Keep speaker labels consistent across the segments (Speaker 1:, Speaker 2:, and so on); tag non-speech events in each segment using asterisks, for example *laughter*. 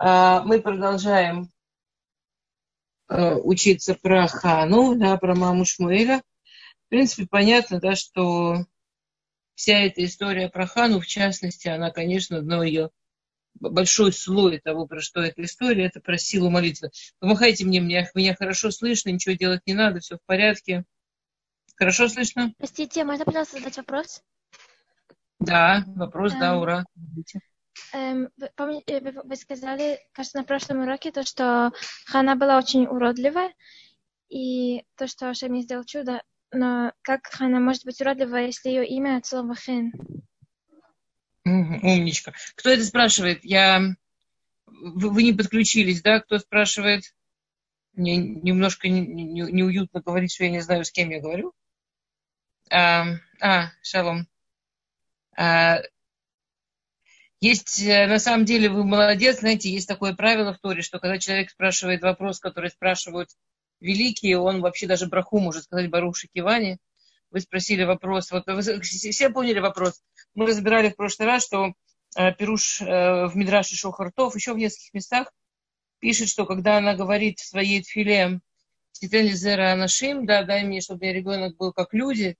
Speaker 1: А, мы продолжаем э, учиться про Хану, да, про маму Шмуэля. В принципе, понятно, да, что вся эта история про Хану, в частности, она, конечно, одно ее большой слой того, про что эта история, это про силу молитвы. Помахайте мне, меня, меня хорошо слышно, ничего делать не надо, все в порядке. Хорошо слышно?
Speaker 2: Простите, можно, пожалуйста, задать вопрос?
Speaker 1: Да, вопрос,
Speaker 2: эм,
Speaker 1: да, ура.
Speaker 2: Эм, помните, вы, вы сказали, кажется, на прошлом уроке, то, что Хана была очень уродливая, и то, что Ашем сделал чудо, но как Хана может быть уродливая, если ее имя от слова Хен?
Speaker 1: Умничка. Кто это спрашивает? Я... Вы, вы не подключились, да? Кто спрашивает? Мне немножко неуютно не, не говорить, что я не знаю, с кем я говорю. А, а шалом. А, есть, э, на самом деле, вы молодец, знаете, есть такое правило в Торе, что когда человек спрашивает вопрос, который спрашивают великие, он вообще даже браху может сказать Барух Шикивани. Вы спросили вопрос, вот вы все поняли вопрос. Мы разбирали в прошлый раз, что э, Перуш э, в Мидраше Шохартов еще в нескольких местах пишет, что когда она говорит в своей тфиле Титен Лизера Анашим, да, дай мне, чтобы у ребенок был как люди,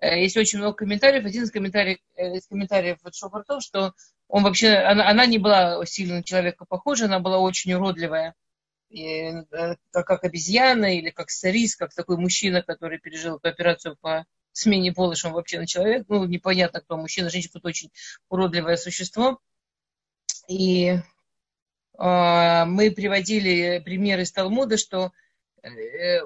Speaker 1: есть очень много комментариев. Один из комментариев, э, из комментариев от Шофартов, что он вообще, она, она не была сильно на человека похожа, она была очень уродливая, и, э, как, как обезьяна или как сарис, как такой мужчина, который пережил эту операцию по смене пола, что он вообще на человек. Ну, непонятно, кто мужчина, женщина, кто очень уродливое существо. И э, мы приводили пример из Талмуда, что Э,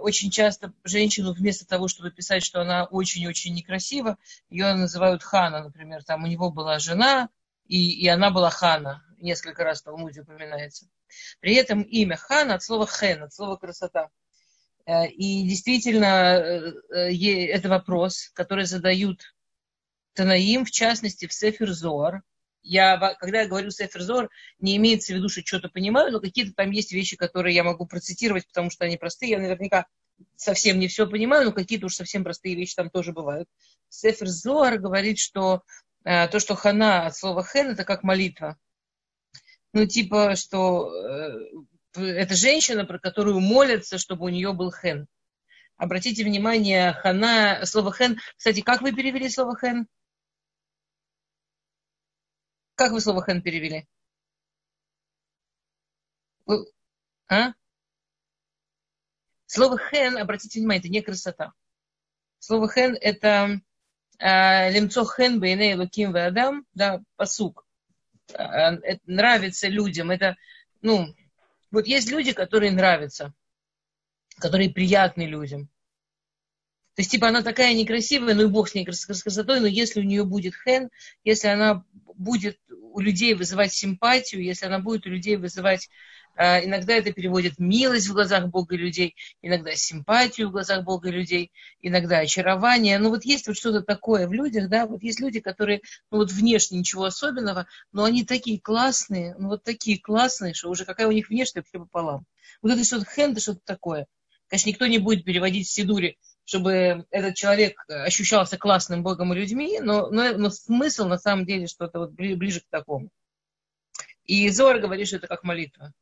Speaker 1: очень часто женщину вместо того, чтобы писать, что она очень-очень некрасива, ее называют Хана, например. Там у него была жена, и, и она была Хана. Несколько раз в Талмуде упоминается. При этом имя Хана от слова хен, от слова красота. Э, и действительно, э, это вопрос, который задают Танаим, в частности, в Сефер Зоар, я, когда я говорю Сеферзор, не имеется в виду, что что-то понимаю, но какие-то там есть вещи, которые я могу процитировать, потому что они простые. Я наверняка совсем не все понимаю, но какие-то уж совсем простые вещи там тоже бывают. Сефер говорит, что э, то, что хана от слова хен, это как молитва. Ну, типа, что э, это женщина, про которую молятся, чтобы у нее был хен. Обратите внимание, хана, слово хен. Кстати, как вы перевели слово хен? Как вы слово хэн перевели? А? Слово хэн, обратите внимание, это не красота. Слово хэн это а, лемцо хэн бейней луким адам, да, посук. А, это нравится людям. Это, ну, вот есть люди, которые нравятся, которые приятны людям. То есть, типа, она такая некрасивая, ну и бог с ней с красотой, но если у нее будет хэн, если она будет у людей вызывать симпатию, если она будет у людей вызывать, а, иногда это переводит милость в глазах Бога и людей, иногда симпатию в глазах Бога и людей, иногда очарование. Ну вот есть вот что-то такое в людях, да, вот есть люди, которые, ну вот внешне ничего особенного, но они такие классные, ну вот такие классные, что уже какая у них внешность вообще пополам. Вот это что-то хенд, что-то такое. Конечно, никто не будет переводить в Сидуре чтобы этот человек ощущался классным Богом и людьми, но, но, но смысл на самом деле что-то вот ближе к такому. И Зор говорит, что это как молитва.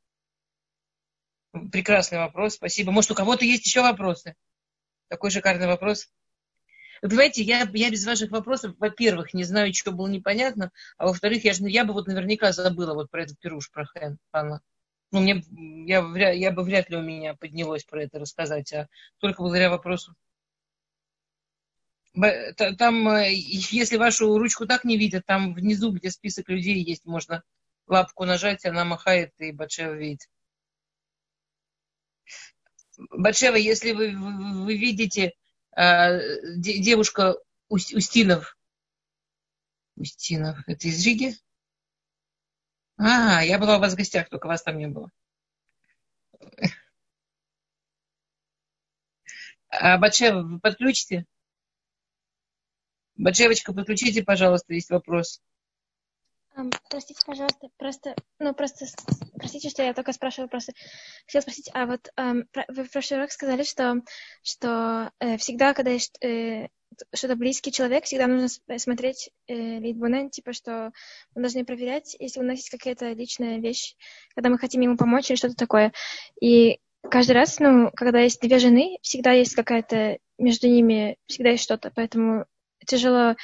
Speaker 1: Прекрасный вопрос, спасибо. Может, у кого-то есть еще вопросы? Такой шикарный вопрос. Вы понимаете, я, я без ваших вопросов, во-первых, не знаю, что было непонятно, а во-вторых, я, я бы вот наверняка забыла вот про этот пируш, про Хэн, Анна. Ну, мне, я, я бы вряд ли у меня поднялось про это рассказать, а только благодаря вопросу. Там, э, если вашу ручку так не видят, там внизу, где список людей есть, можно лапку нажать, она махает, и Батшева видит. Батшева, если вы, вы видите э, девушка Устинов, Устинов, это из Риги? А, я была у вас в гостях, только вас там не было. А Батшева, вы подключите? Баджевочка, подключите, пожалуйста, есть вопрос.
Speaker 2: Простите, пожалуйста, просто, ну, просто, простите, что я только спрашиваю, просто хотела спросить, а вот эм, вы в прошлый раз сказали, что, что э, всегда, когда есть, э, что это близкий человек, всегда нужно смотреть э, литбунен, типа, что мы должны проверять, если у нас есть какая-то личная вещь, когда мы хотим ему помочь или что-то такое. И каждый раз, ну, когда есть две жены, всегда есть какая-то между ними, всегда есть что-то, поэтому тяжело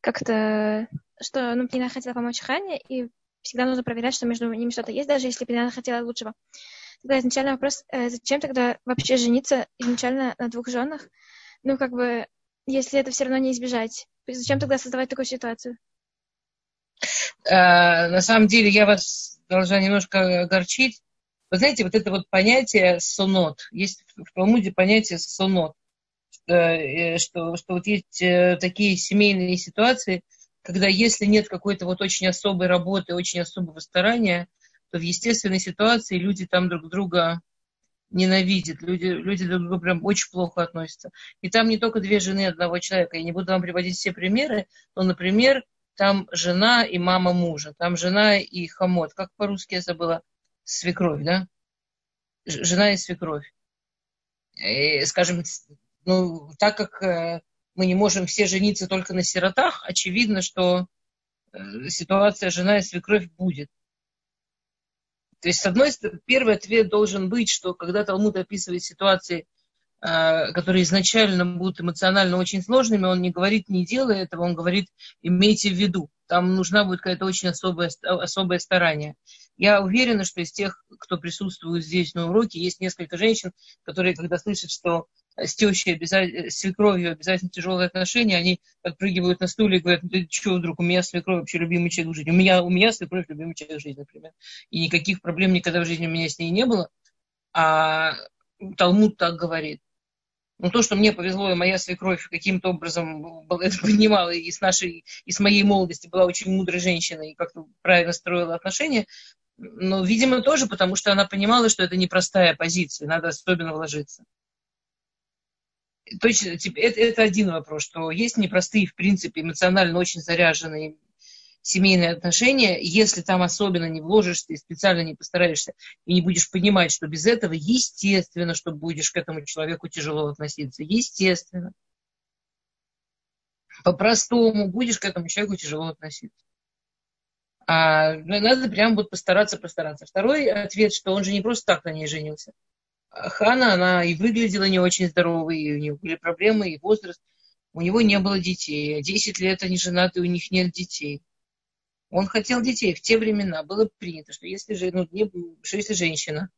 Speaker 2: как-то, что, ну, Пнина хотела помочь Хане, и всегда нужно проверять, что между ними что-то есть, даже если Пнина хотела лучшего. Тогда изначально вопрос, э, зачем тогда вообще жениться изначально на двух женах? Ну, как бы, если это все равно не избежать, зачем тогда создавать такую ситуацию?
Speaker 1: А, на самом деле, я вас должна немножко огорчить. Вы знаете, вот это вот понятие сонот, есть в Талмуде понятие сонот, что, э, что, что вот есть э, такие семейные ситуации, когда если нет какой-то вот очень особой работы, очень особого старания, то в естественной ситуации люди там друг друга ненавидят, люди, люди друг к другу прям очень плохо относятся. И там не только две жены одного человека. Я не буду вам приводить все примеры, но, например, там жена и мама мужа, там жена и хомот. Как по-русски я забыла? Свекровь, да? Жена и свекровь. И, скажем, ну, так как э, мы не можем все жениться только на сиротах, очевидно, что э, ситуация жена и свекровь будет. То есть, с одной стороны, первый ответ должен быть, что когда Талмуд описывает ситуации, э, которые изначально будут эмоционально очень сложными, он не говорит «не делай этого», он говорит «имейте в виду». Там нужна будет какая-то очень особая, особое старание. Я уверена, что из тех, кто присутствует здесь на уроке, есть несколько женщин, которые, когда слышат, что с тещей, обязательно, с свекровью обязательно тяжелые отношения, они подпрыгивают на стуле и говорят, ну ты что, вдруг, у меня свекровь вообще любимый человек в жизни. У меня, у меня свекровь любимый человек в жизни, например. И никаких проблем никогда в жизни у меня с ней не было. А Талмуд так говорит. Но то, что мне повезло, и моя свекровь каким-то образом понимала, и с нашей, и с моей молодости была очень мудрой женщиной, и как-то правильно строила отношения, но, видимо, тоже потому, что она понимала, что это непростая позиция, надо особенно вложиться точно, типа, это, это один вопрос, что есть непростые, в принципе, эмоционально очень заряженные семейные отношения, если там особенно не вложишься и специально не постараешься, и не будешь понимать, что без этого, естественно, что будешь к этому человеку тяжело относиться. Естественно. По-простому будешь к этому человеку тяжело относиться. А надо прям вот постараться, постараться. Второй ответ, что он же не просто так на ней женился. Хана, она и выглядела не очень здоровой, и у нее были проблемы, и возраст. У него не было детей. Десять лет они женаты, у них нет детей. Он хотел детей. В те времена было принято, что если, же, ну, не, что если женщина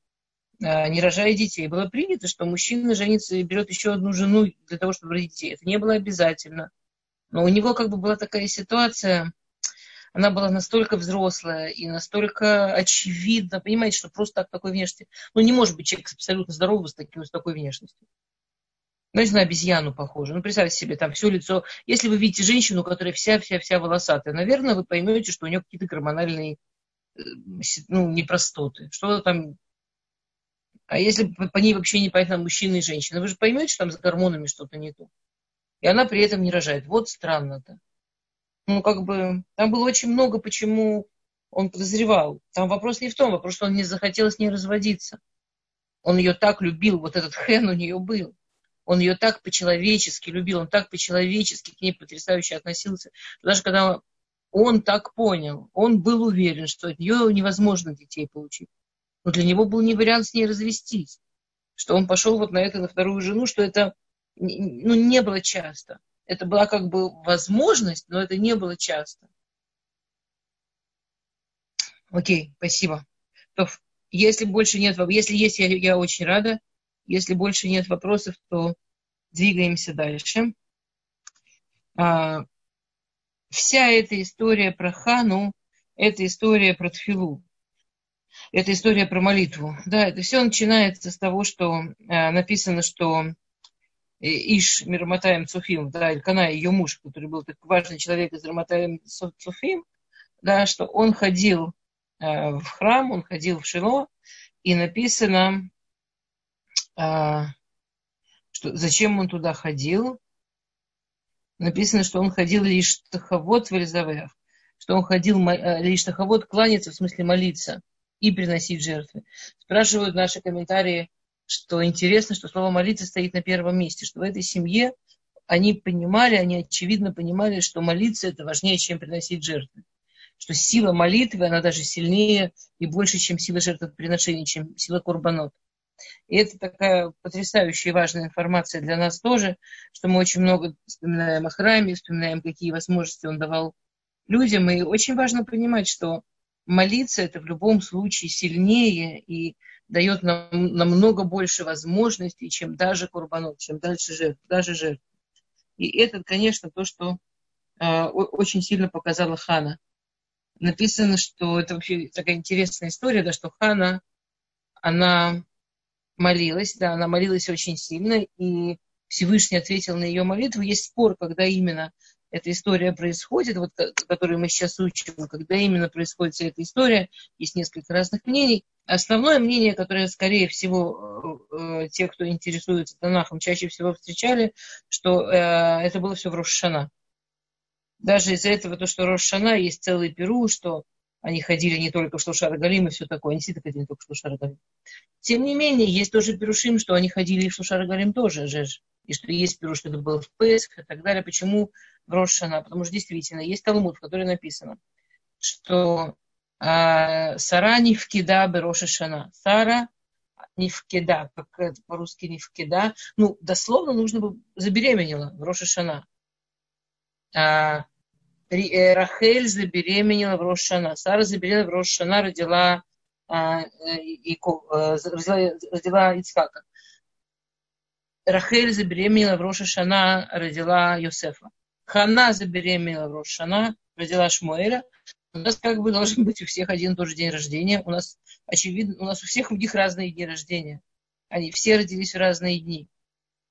Speaker 1: а, не рожает детей, было принято, что мужчина женится и берет еще одну жену для того, чтобы родить детей. Это не было обязательно. Но у него как бы была такая ситуация, она была настолько взрослая и настолько очевидна, понимаете, что просто так такой внешности, ну не может быть человек абсолютно здоровый с, таким, с такой внешностью. Знаете, на обезьяну похоже. Ну, представьте себе, там все лицо. Если вы видите женщину, которая вся-вся-вся волосатая, наверное, вы поймете, что у нее какие-то гормональные э, ну, непростоты. Что там... А если по ней вообще непонятно, мужчина и женщина, вы же поймете, что там с гормонами что-то не то. И она при этом не рожает. Вот странно-то ну, как бы, там было очень много, почему он подозревал. Там вопрос не в том, вопрос, что он не захотел с ней разводиться. Он ее так любил, вот этот хен у нее был. Он ее так по-человечески любил, он так по-человечески к ней потрясающе относился. Даже когда он так понял, он был уверен, что от нее невозможно детей получить. Но для него был не вариант с ней развестись. Что он пошел вот на это, на вторую жену, что это ну, не было часто. Это была как бы возможность, но это не было часто. Окей, спасибо. То, если больше нет, если есть, я, я очень рада. Если больше нет вопросов, то двигаемся дальше. А, вся эта история про Хану, это история про Тфилу. Это история про молитву. Да, это все начинается с того, что а, написано, что Иш Мирматаем Цуфим, да, Илькана, ее муж, который был такой важный человек из Мирматаем Цуфим, да, что он ходил э, в храм, он ходил в Шило, и написано, э, что, зачем он туда ходил. Написано, что он ходил лишь таховод в Элизавеях, что он ходил э, лишь таховод кланяться, в смысле молиться и приносить жертвы. Спрашивают наши комментарии, что интересно, что слово молиться стоит на первом месте, что в этой семье они понимали, они очевидно понимали, что молиться это важнее, чем приносить жертвы. Что сила молитвы, она даже сильнее и больше, чем сила жертвоприношения, чем сила курбанот. И это такая потрясающая и важная информация для нас тоже, что мы очень много вспоминаем о храме, вспоминаем, какие возможности он давал людям. И очень важно понимать, что молиться это в любом случае сильнее и дает нам намного больше возможностей, чем даже курбанот, чем дальше жертв, даже жертв. И это, конечно, то, что э, очень сильно показала Хана. Написано, что это вообще такая интересная история, да, что Хана, она молилась, да, она молилась очень сильно, и Всевышний ответил на ее молитву. Есть спор, когда именно эта история происходит, вот, которую мы сейчас учим, когда именно происходит вся эта история, есть несколько разных мнений. Основное мнение, которое, скорее всего, э, э, те, кто интересуется Танахом, чаще всего встречали, что э, это было все в Рошана. Даже из-за этого, то, что Рошана, есть целый Перу, что они ходили не только в Шлушар Галим и все такое, они всегда ходили только в Шлушар Галим. Тем не менее, есть тоже Перушим, что они ходили и в Шлушар Галим тоже, жеж. И что есть Перуш, что это было в Песх и так далее. Почему в Рошана? Потому что действительно есть Талмуд, в котором написано, что э, Сара не вкида Бероша Шана. Сара не вкида, как это по-русски не вкида. Ну, дословно нужно бы забеременела в Роша Шана. А, Э, Рахель забеременела в Рошана. Сара забеременела в Рошана, родила, а, и, э, родила, родила Ицхака. Рахель забеременела в Рошашана, родила Йосефа. Хана забеременела в Рошашана, родила Шмуэля. У нас как бы должен быть у всех один и тот же день рождения. У нас, очевидно, у нас у всех у них разные дни рождения. Они все родились в разные дни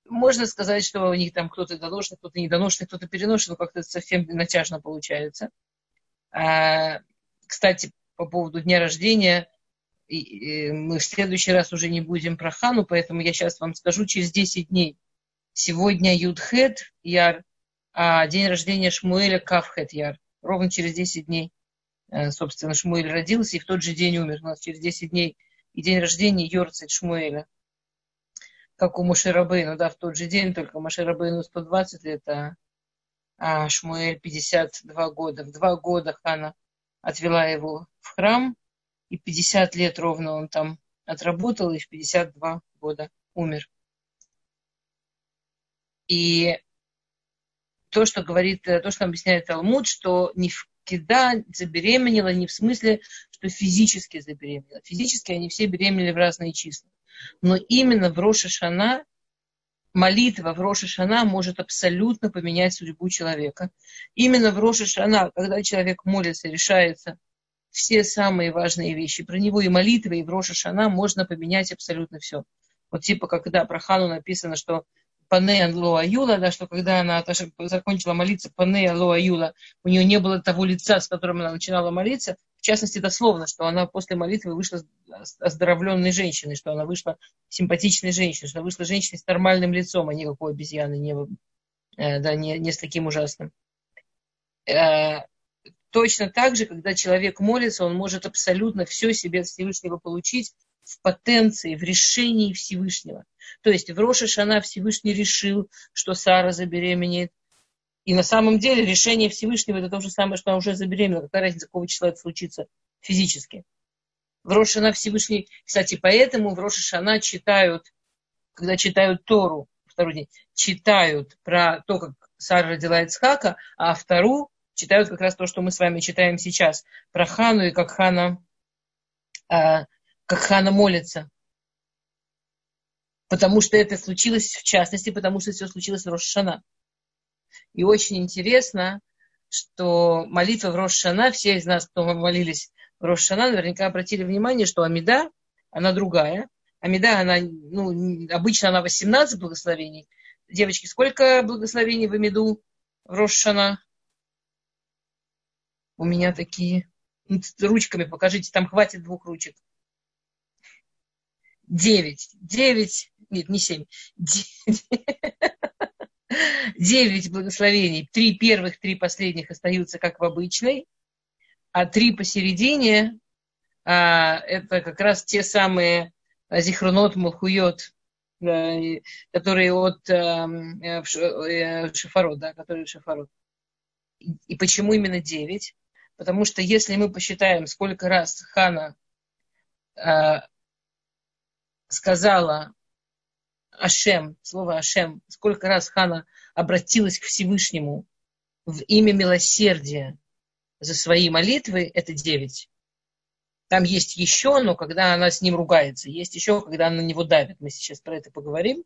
Speaker 1: можно сказать, что у них там кто-то доношенный, кто-то недоношенный, кто-то переношенный, но как-то совсем натяжно получается. А, кстати, по поводу дня рождения, и, и мы в следующий раз уже не будем про Хану, поэтому я сейчас вам скажу через 10 дней. Сегодня Юдхет Яр, день рождения Шмуэля Кавхет Яр. Ровно через 10 дней, э, собственно, Шмуэль родился и в тот же день умер. У нас через 10 дней и день рождения Йорцит Шмуэля как у Мушерабейну, да, в тот же день, только Мушерабейну 120 лет, а, а Шмуэль 52 года. В два года Хана отвела его в храм, и 50 лет ровно он там отработал, и в 52 года умер. И то, что говорит, то, что объясняет Талмуд, что не Кида забеременела не в смысле, что физически забеременела. Физически они все беременели в разные числа. Но именно в Роша Шана молитва в Роша Шана может абсолютно поменять судьбу человека. Именно в Роша Шана, когда человек молится, решается все самые важные вещи. Про него и молитва, и в Роша Шана можно поменять абсолютно все. Вот типа, когда про Хану написано, что Панея Лоа Юла, да, что когда она закончила молиться Панея Лоа Юла, у нее не было того лица, с которым она начинала молиться, в частности, дословно, что она после молитвы вышла оздоровленной женщиной, что она вышла симпатичной женщиной, что она вышла женщиной с нормальным лицом, а не какой обезьяны, не, э, да, не, не с таким ужасным. Э, точно так же, когда человек молится, он может абсолютно все себе от Всевышнего получить в потенции, в решении Всевышнего. То есть в Роша Шана Всевышний решил, что Сара забеременеет, и на самом деле решение Всевышнего это то же самое, что она уже забеременела. Какая разница, какого числа это случится физически. В Рошана Всевышний, кстати, поэтому в Рошашана читают, когда читают Тору, второй день, читают про то, как Сара родила Ицхака, а вторую читают как раз то, что мы с вами читаем сейчас, про Хану и как Хана, э, как Хана молится. Потому что это случилось, в частности, потому что все случилось в Рошана. И очень интересно, что молитва в Рошана, все из нас, кто молились в Рошана, наверняка обратили внимание, что Амида, она другая. Амида, она, ну, обычно она 18 благословений. Девочки, сколько благословений в Амиду в Рошана? У меня такие. Ну, ручками покажите, там хватит двух ручек. Девять. Девять. Нет, не семь. Девять благословений, три первых, три последних остаются как в обычной, а три посередине а, это как раз те самые зихрунот, мулхуйот да, которые от эм, э, э, Шифарот, да, которые Шифарот. И, почему именно девять? Потому что если мы посчитаем, сколько раз Хана э, сказала Ашем, слово Ашем, сколько раз Хана обратилась к Всевышнему в имя милосердия за свои молитвы, это девять. Там есть еще, но когда она с ним ругается. Есть еще, когда она на него давит. Мы сейчас про это поговорим.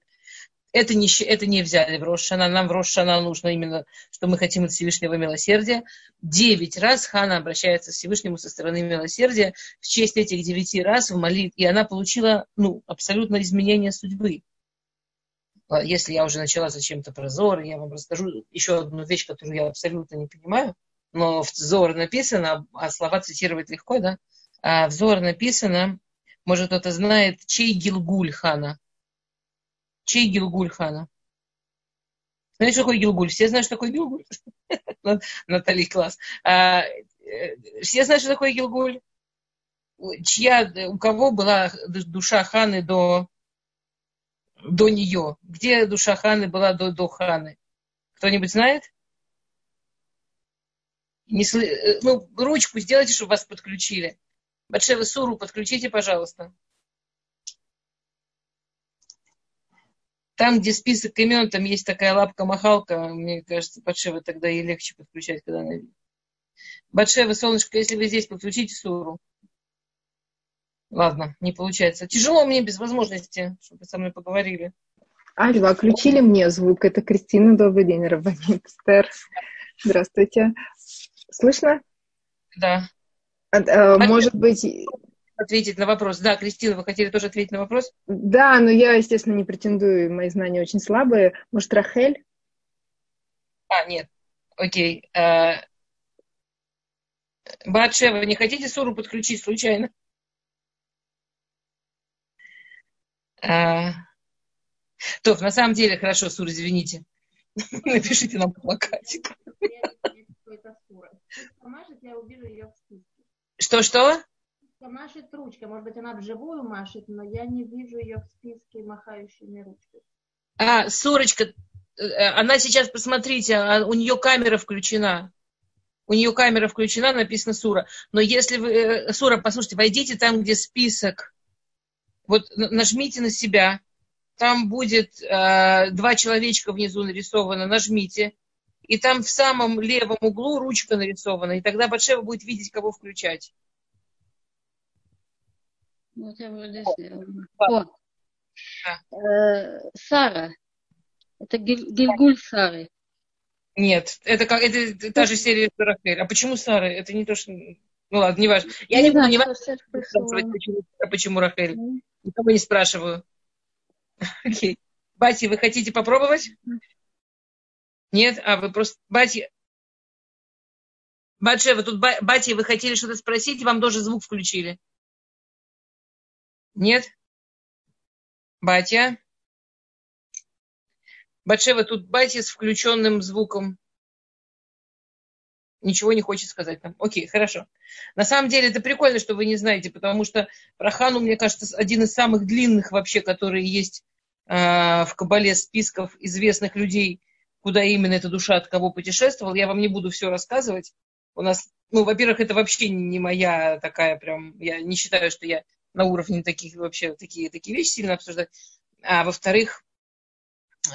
Speaker 1: Это не, это не взяли в Рошана. Нам в Рошана нужно именно, что мы хотим от Всевышнего милосердия. Девять раз Хана обращается к Всевышнему со стороны милосердия. В честь этих девяти раз в молитве. И она получила ну, абсолютно изменение судьбы. А если я уже начала зачем-то про Зор, я вам расскажу еще одну вещь, которую я абсолютно не понимаю. Но в Зор написано, а слова цитировать легко, да? а в Зор написано, может кто-то знает, чей Гилгуль хана. Чей Гилгуль хана? Знаешь, что такое Гилгуль? Все знают, что такое Гилгуль? *laughs* Натали, класс. А, э, все знают, что такое Гилгуль? Чья, у кого была душа ханы до, до нее? Где душа ханы была до, до ханы? Кто-нибудь знает? Не, э, ну, ручку сделайте, чтобы вас подключили. Батшева Суру подключите, пожалуйста. Там, где список имен, там есть такая лапка-махалка. Мне кажется, Батшева тогда ей легче подключать, когда она видит. Батшева, солнышко, если вы здесь, подключите Суру. Ладно, не получается. Тяжело мне без возможности, чтобы со мной поговорили.
Speaker 3: Альва, включили мне звук. Это Кристина. Добрый день, Рабанит Здравствуйте. Слышно?
Speaker 1: Да.
Speaker 3: А, а, может быть...
Speaker 1: Ответить на вопрос. Да, Кристина, вы хотели тоже ответить на вопрос?
Speaker 3: Да, но я, естественно, не претендую, мои знания очень слабые. Может, Рахель?
Speaker 1: А, нет. Окей. А... Батшева, не хотите Суру подключить случайно? А... То, на самом деле, хорошо, Сур, извините. *laughs* Напишите нам плакатик. Я увижу ее в списке. Что-что?
Speaker 4: Машет ручкой. Может быть, она вживую машет, но я не вижу ее в списке махающими ручкой.
Speaker 1: А, Сурочка, э, она сейчас, посмотрите, а, у нее камера включена. У нее камера включена, написано Сура. Но если вы, э, Сура, послушайте, войдите там, где список. Вот нажмите на себя. Там будет э, два человечка внизу нарисовано. Нажмите и там в самом левом углу ручка нарисована, и тогда Батшева будет видеть, кого включать.
Speaker 5: Вот я вроде сделала. О. Да. Э, Сара. Это Гильгуль Сары.
Speaker 1: Нет, это как это та же серия Рахель. А почему Сара? Это не то, что. Ну ладно, не важно. Я не, не буду не важно почему, почему Рахель. Никого не спрашиваю. *laughs* Окей. Бати, вы хотите попробовать? Нет? А вы просто... Батя... Батше, вы тут, батя, вы хотели что-то спросить, вам тоже звук включили. Нет? Батя? Батшева, тут батя с включенным звуком. Ничего не хочет сказать нам. Окей, хорошо. На самом деле это прикольно, что вы не знаете, потому что про Хану, мне кажется, один из самых длинных вообще, которые есть э, в Кабале списков известных людей, куда именно эта душа от кого путешествовала. Я вам не буду все рассказывать. У нас, ну, во-первых, это вообще не моя такая прям, я не считаю, что я на уровне таких вообще такие, такие вещи сильно обсуждать. А во-вторых,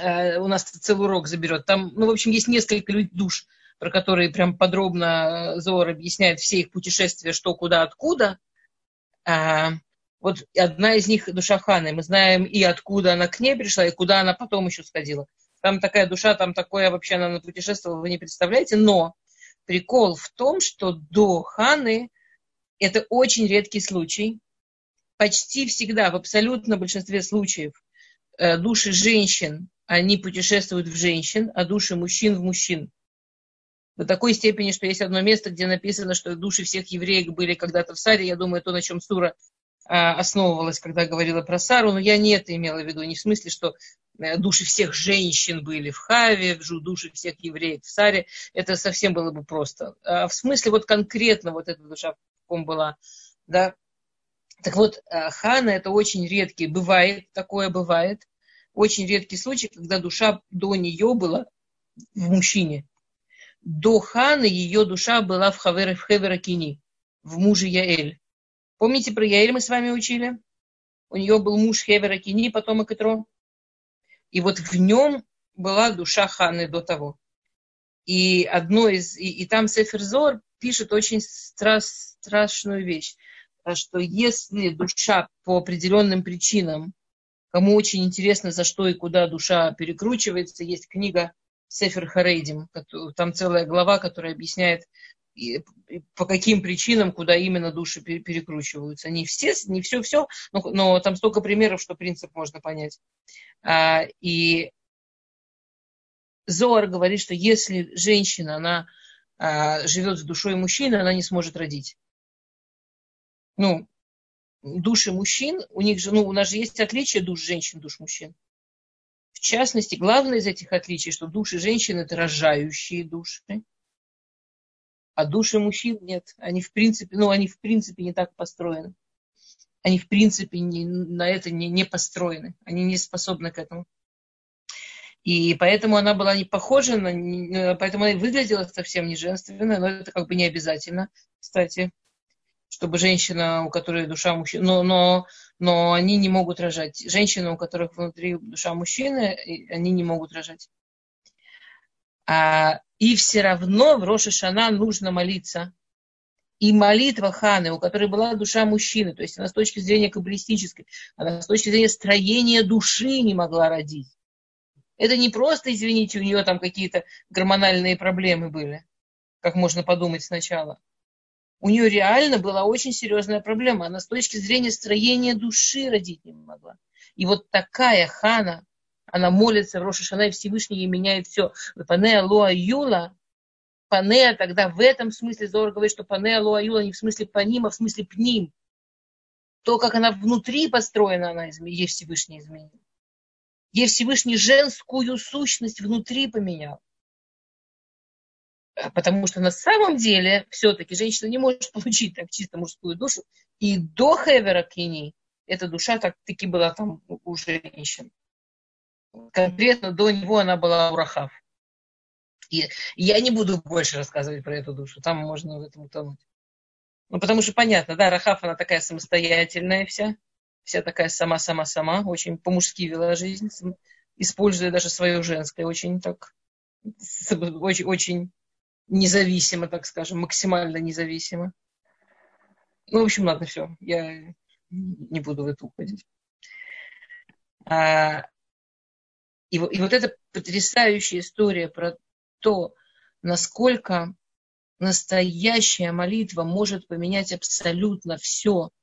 Speaker 1: э, у нас целый урок заберет. Там, ну, в общем, есть несколько душ, про которые прям подробно э, Зор объясняет все их путешествия, что, куда, откуда. А, вот одна из них душа Ханы. Мы знаем и откуда она к ней пришла, и куда она потом еще сходила. Там такая душа, там такое вообще она путешествовала, вы не представляете. Но прикол в том, что до Ханы это очень редкий случай. Почти всегда, в абсолютном большинстве случаев, э, души женщин, они путешествуют в женщин, а души мужчин в мужчин. До такой степени, что есть одно место, где написано, что души всех евреев были когда-то в Саре. Я думаю, то, на чем Сура а, основывалась, когда говорила про Сару, но я не это имела в виду, не в смысле, что Э, души всех женщин были в Хаве, души всех евреев в Саре, это совсем было бы просто. А в смысле вот конкретно вот эта душа в ком была, да. Так вот, э, Хана это очень редкий, бывает, такое бывает. очень редкий случай, когда душа до нее была в мужчине. До Ханы ее душа была в, Хавер, в Хеверакини, в муже Яэль. Помните, про Яэль мы с вами учили? У нее был муж Хеверакини, потомок Итро. И вот в нем была душа Ханы до того. И одно из, и, и там Сеферзор пишет очень стра, страшную вещь, что если душа по определенным причинам, кому очень интересно, за что и куда душа перекручивается, есть книга Сефер Харейдим, там целая глава, которая объясняет, по каким причинам, куда именно души перекручиваются. Не все, не все-все, но, но там столько примеров, что принцип можно понять. А, и Зоар говорит, что если женщина, она а, живет с душой мужчины, она не сможет родить. Ну, души мужчин, у них же, ну, у нас же есть отличие душ женщин, душ мужчин. В частности, главное из этих отличий, что души женщин это рожающие души, а души мужчин нет. Они в принципе, ну, они в принципе не так построены. Они в принципе не, на это не, не построены. Они не способны к этому. И поэтому она была не похожа на... Поэтому она выглядела совсем не женственно, но это как бы не обязательно, кстати, чтобы женщина, у которой душа мужчины... Но, но, но они не могут рожать. Женщины, у которых внутри душа мужчины, они не могут рожать. А, и все равно в Роша Шана нужно молиться. И молитва Ханы, у которой была душа мужчины, то есть она с точки зрения каббалистической, она с точки зрения строения души не могла родить. Это не просто, извините, у нее там какие-то гормональные проблемы были, как можно подумать сначала. У нее реально была очень серьезная проблема. Она с точки зрения строения души родить не могла. И вот такая хана, она молится в Рошашана, и Всевышний ей меняет все. Панея Лоа Юла, Панея тогда в этом смысле, Зор говорит, что Панея Лоа Юла не в смысле паним, а в смысле пним. То, как она внутри построена, она ей Всевышний изменил. Ей Всевышний женскую сущность внутри поменял. Потому что на самом деле все-таки женщина не может *laughs* получить так чисто мужскую душу. И до Хевера Кини эта душа так-таки была там у женщин. Конкретно до него она была у Рахав. И я не буду больше рассказывать про эту душу. Там можно в этом утонуть. Ну, потому что понятно, да, Рахав, она такая самостоятельная вся вся такая сама-сама-сама, очень по-мужски вела жизнь, используя даже свое женское, очень так, очень, очень независимо, так скажем, максимально независимо. Ну, в общем, ладно, все, я не буду в это уходить. А, и, и вот эта потрясающая история про то, насколько настоящая молитва может поменять абсолютно все –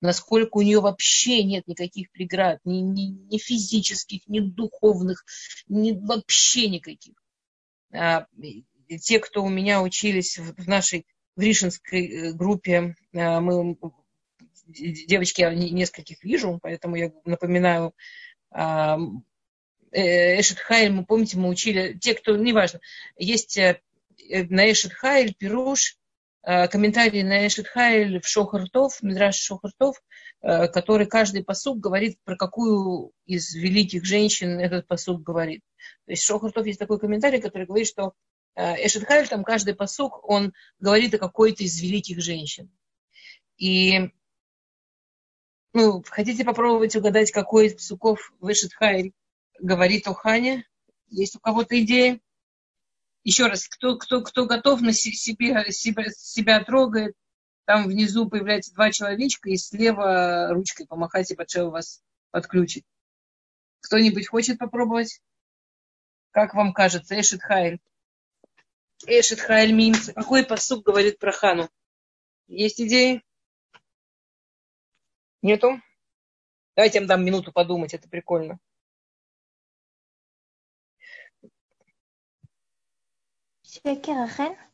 Speaker 1: насколько у нее вообще нет никаких преград, ни, ни, ни физических, ни духовных, ни, вообще никаких. А, те, кто у меня учились в, нашей в Ришинской э, группе, а, мы, девочки, я нескольких вижу, поэтому я напоминаю, а, э, Эшет Хайль, мы помните, мы учили, те, кто, неважно, есть э, на Эшет Хайль, Пируш, Э, комментарий на Эшетхайль в Шохартов, Мидраш Шохартов, э, который каждый посуд говорит, про какую из великих женщин этот посуд говорит. То есть Шохартов есть такой комментарий, который говорит, что э, Эшетхайль, там каждый посук, он говорит о какой-то из великих женщин. И ну, хотите попробовать угадать, какой из псуков в Эшетхайль говорит о Хане? Есть у кого-то идея? Еще раз, кто, кто, кто готов на себе, себя, себя трогает, там внизу появляется два человечка, и слева ручкой помахать, и Батшева вас подключит. Кто-нибудь хочет попробовать? Как вам кажется, Эшет Хайль? Эшет Хайль Минца. Какой посук говорит про Хану? Есть идеи? Нету? Давайте я вам дам минуту подумать, это прикольно. *laughs*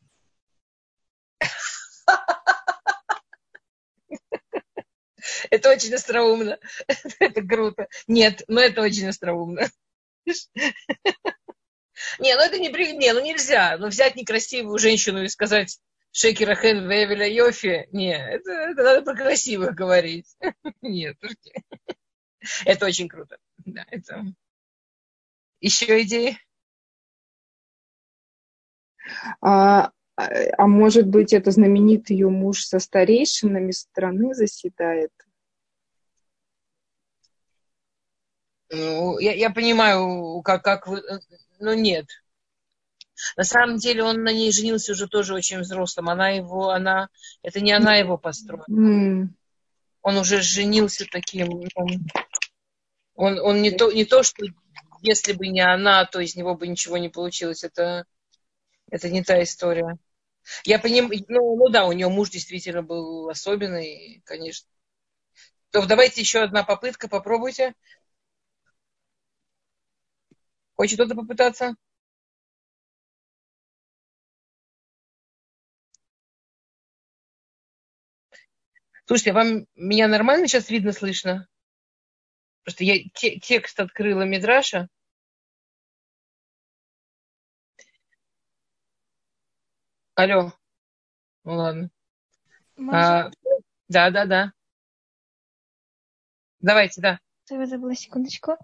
Speaker 1: Это очень остроумно. *laughs* Это круто. Нет, но это очень остроумно. Не, ну это не, не, ну нельзя. Ну взять некрасивую женщину и сказать Шекера Хен Вевеля Йофи. Не, это, это надо про красивых говорить. *laughs* Нет, это очень круто. Да, это... Еще идеи?
Speaker 3: А, а может быть, это знаменитый ее муж со старейшинами страны заседает?
Speaker 1: Ну, я, я понимаю, как, как вы... Но нет. На самом деле он на ней женился уже тоже очень взрослым. Она его, она... Это не она его построила.
Speaker 3: Mm.
Speaker 1: Он уже женился таким... Он, он, он не, то, не то, что если бы не она, то из него бы ничего не получилось. Это, это не та история. Я понимаю, ну, ну да, у него муж действительно был особенный, конечно. То давайте еще одна попытка, попробуйте. Хочет кто-то попытаться? Слушайте, а вам меня нормально сейчас видно, слышно? Просто я те, текст открыла Мидраша. Алло. Ну ладно. А, да, да, да. Давайте, да.
Speaker 2: Я забыла секундочку.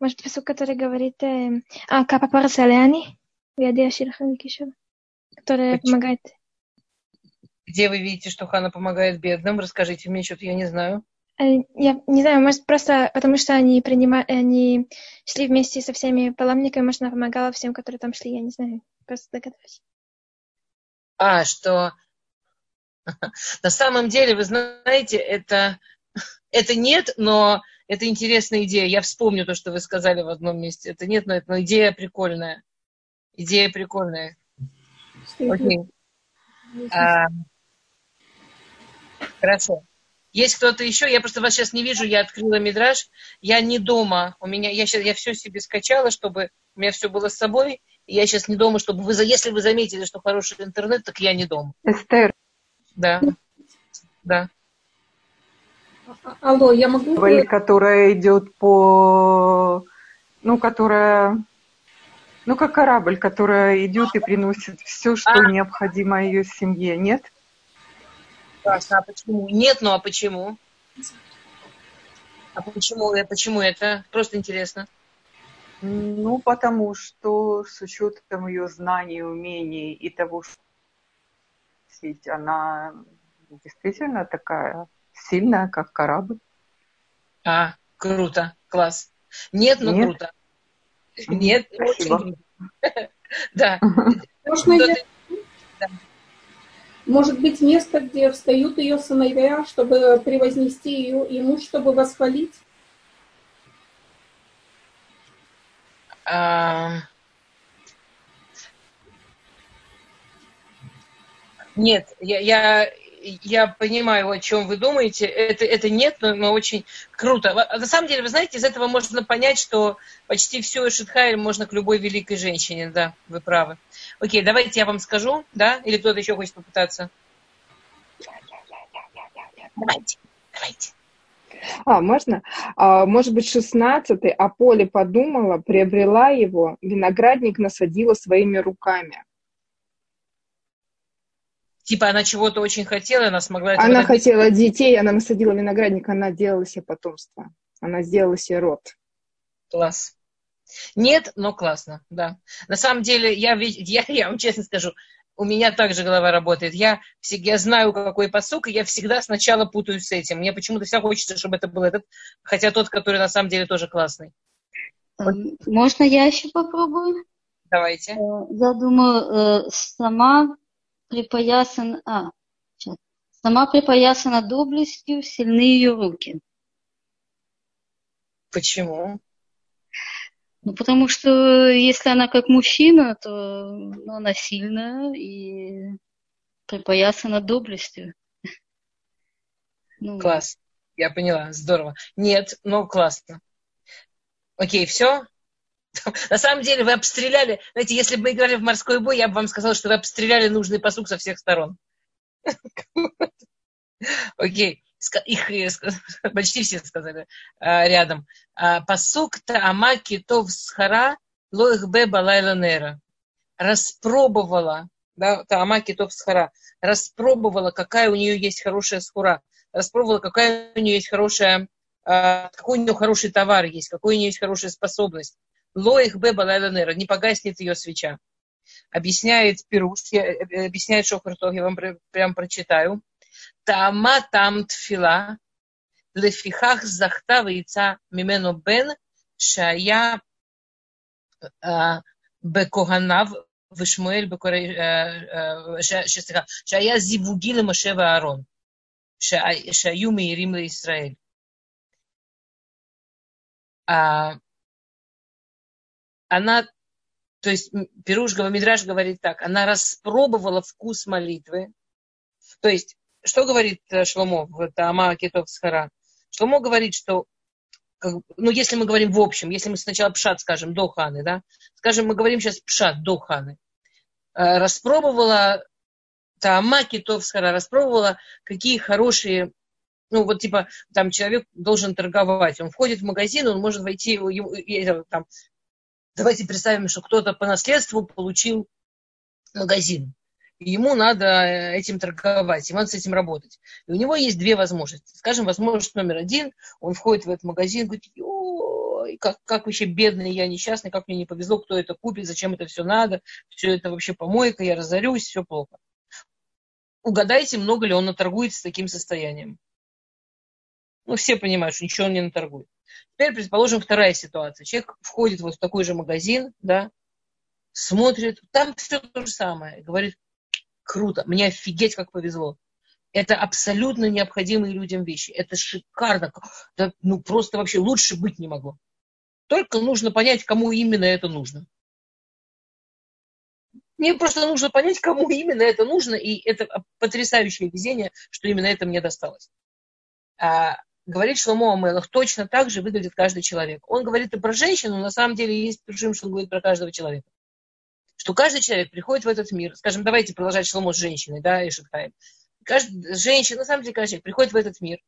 Speaker 2: Может, посуд, который говорит, э, а, капа парацеляни, Виадея Ширхан Кишер, которая
Speaker 1: Почему?
Speaker 2: помогает.
Speaker 1: Где вы видите, что Хана помогает бедным? Расскажите мне, что-то я не знаю.
Speaker 2: Э, Я не знаю, может, просто потому что они принимали, они шли вместе со всеми паломниками, может, она помогала всем, которые там шли, я не знаю, просто догадываюсь.
Speaker 1: А, что *laughs* на самом деле, вы знаете, это, *laughs* это нет, но это интересная идея. Я вспомню то, что вы сказали в одном месте. Это нет, но это но идея прикольная. Идея прикольная. Окей. А, хорошо. Есть кто-то еще? Я просто вас сейчас не вижу. Я открыла мидраж. Я не дома. У меня, я, сейчас, я все себе скачала, чтобы у меня все было с собой. Я сейчас не дома, чтобы вы, за- если вы заметили, что хороший интернет, так я не дома.
Speaker 6: Эстер,
Speaker 1: Да. Да.
Speaker 4: Алло, я могу...
Speaker 6: Которая идет по... Ну, которая... Ну, как корабль, которая идет и приносит все, что
Speaker 1: А.
Speaker 6: необходимо ее семье, нет?
Speaker 1: Классно. А почему? Нет, ну а почему? А почему, э, почему это? Просто интересно.
Speaker 6: Ну, потому что с учетом ее знаний, умений и того, что она действительно такая сильная, как корабль.
Speaker 1: А, круто, класс. Нет, ну
Speaker 6: Нет.
Speaker 1: круто. Нет,
Speaker 6: Спасибо.
Speaker 1: очень круто. *laughs* Да.
Speaker 4: Можно я... Может быть, место, где встают ее сыновья, чтобы превознести ее, и муж, чтобы восхвалить?
Speaker 1: А, Нет, я, я, я понимаю, о чем вы думаете. Это, это нет, но, но очень круто. На самом деле, вы знаете, из этого можно понять, что почти все Шитхайль можно к любой великой женщине. Да, вы правы. Окей, давайте я вам скажу, да? Или кто-то еще хочет попытаться? Давайте, давайте.
Speaker 3: А, можно? А, может быть, шестнадцатый, а Поле подумала, приобрела его, виноградник насадила своими руками.
Speaker 1: Типа она чего-то очень хотела, и она смогла это
Speaker 3: Она хотела детей, она насадила виноградник, она делала себе потомство. Она сделала себе род.
Speaker 1: Класс. Нет, но классно, да. На самом деле, я, *laughs* я, я вам честно скажу, у меня также голова работает. Я, всегда, я знаю, какой посук, и я всегда сначала путаюсь с этим. Мне почему-то всегда хочется, чтобы это был этот, хотя тот, который на самом деле тоже классный.
Speaker 5: Можно я еще попробую?
Speaker 1: Давайте.
Speaker 5: Э, Я думаю, э, сама припоясана, а, сейчас. сама припоясана доблестью, сильны ее руки.
Speaker 1: Почему?
Speaker 5: Ну, потому что если она как мужчина, то ну, она сильная и припоясана доблестью. Ну,
Speaker 1: Класс. Я поняла. Здорово. Нет, но классно. Окей, все? На самом деле вы обстреляли, знаете, если бы мы играли в морской бой, я бы вам сказала, что вы обстреляли нужный посук со всех сторон. Окей. Их э, *laughs* почти все сказали а, рядом. А, Посук таама китов схара лоих бе балайла нера. Распробовала, да, таама китов схара, распробовала, какая у нее есть хорошая схура, распробовала, какая у нее есть хорошая а, какой у нее хороший товар есть, какой у нее есть хорошая способность. Лоих беба лайланера, не погаснет ее свеча. Объясняет Пируш, э, объясняет Шохартов, я вам прям прочитаю. Тама там тфила, лефихах захта вейца мимену бен, шая בכהניו ושמואל, שהיה זיווגי למשה ואהרון, שהיו מהירים לישראל. Она, то есть Пируш Мидраш говорит так, она распробовала вкус молитвы. То есть, что говорит Шломо в Таама Кетов Схара? Шломо говорит, что как, ну, если мы говорим в общем, если мы сначала пшат скажем до ханы, да, скажем, мы говорим сейчас пшат до ханы, э, распробовала Таама Китовскара, распробовала, какие хорошие, ну, вот типа, там человек должен торговать, он входит в магазин, он может войти, ему, там, давайте представим, что кто-то по наследству получил магазин ему надо э, этим торговать, ему надо с этим работать. И у него есть две возможности. Скажем, возможность номер один, он входит в этот магазин, говорит, ой, как, как вообще бедный я, несчастный, как мне не повезло, кто это купит, зачем это все надо, все это вообще помойка, я разорюсь, все плохо. Угадайте, много ли он наторгует с таким состоянием. Ну, все понимают, что ничего он не наторгует. Теперь, предположим, вторая ситуация. Человек входит вот в такой же магазин, да, смотрит, там все то же самое. Говорит, круто, мне офигеть как повезло. Это абсолютно необходимые людям вещи. Это шикарно. Это, ну, просто вообще лучше быть не могло. Только нужно понять, кому именно это нужно. Мне просто нужно понять, кому именно это нужно, и это потрясающее везение, что именно это мне досталось. А, говорит Шломо Амелах, точно так же выглядит каждый человек. Он говорит и про женщину, но на самом деле есть причем, что он говорит про каждого человека что каждый человек приходит в этот мир, скажем, давайте продолжать шломо с женщиной, да, и шутаем. Каждая женщина, на самом деле, каждый человек приходит в этот мир,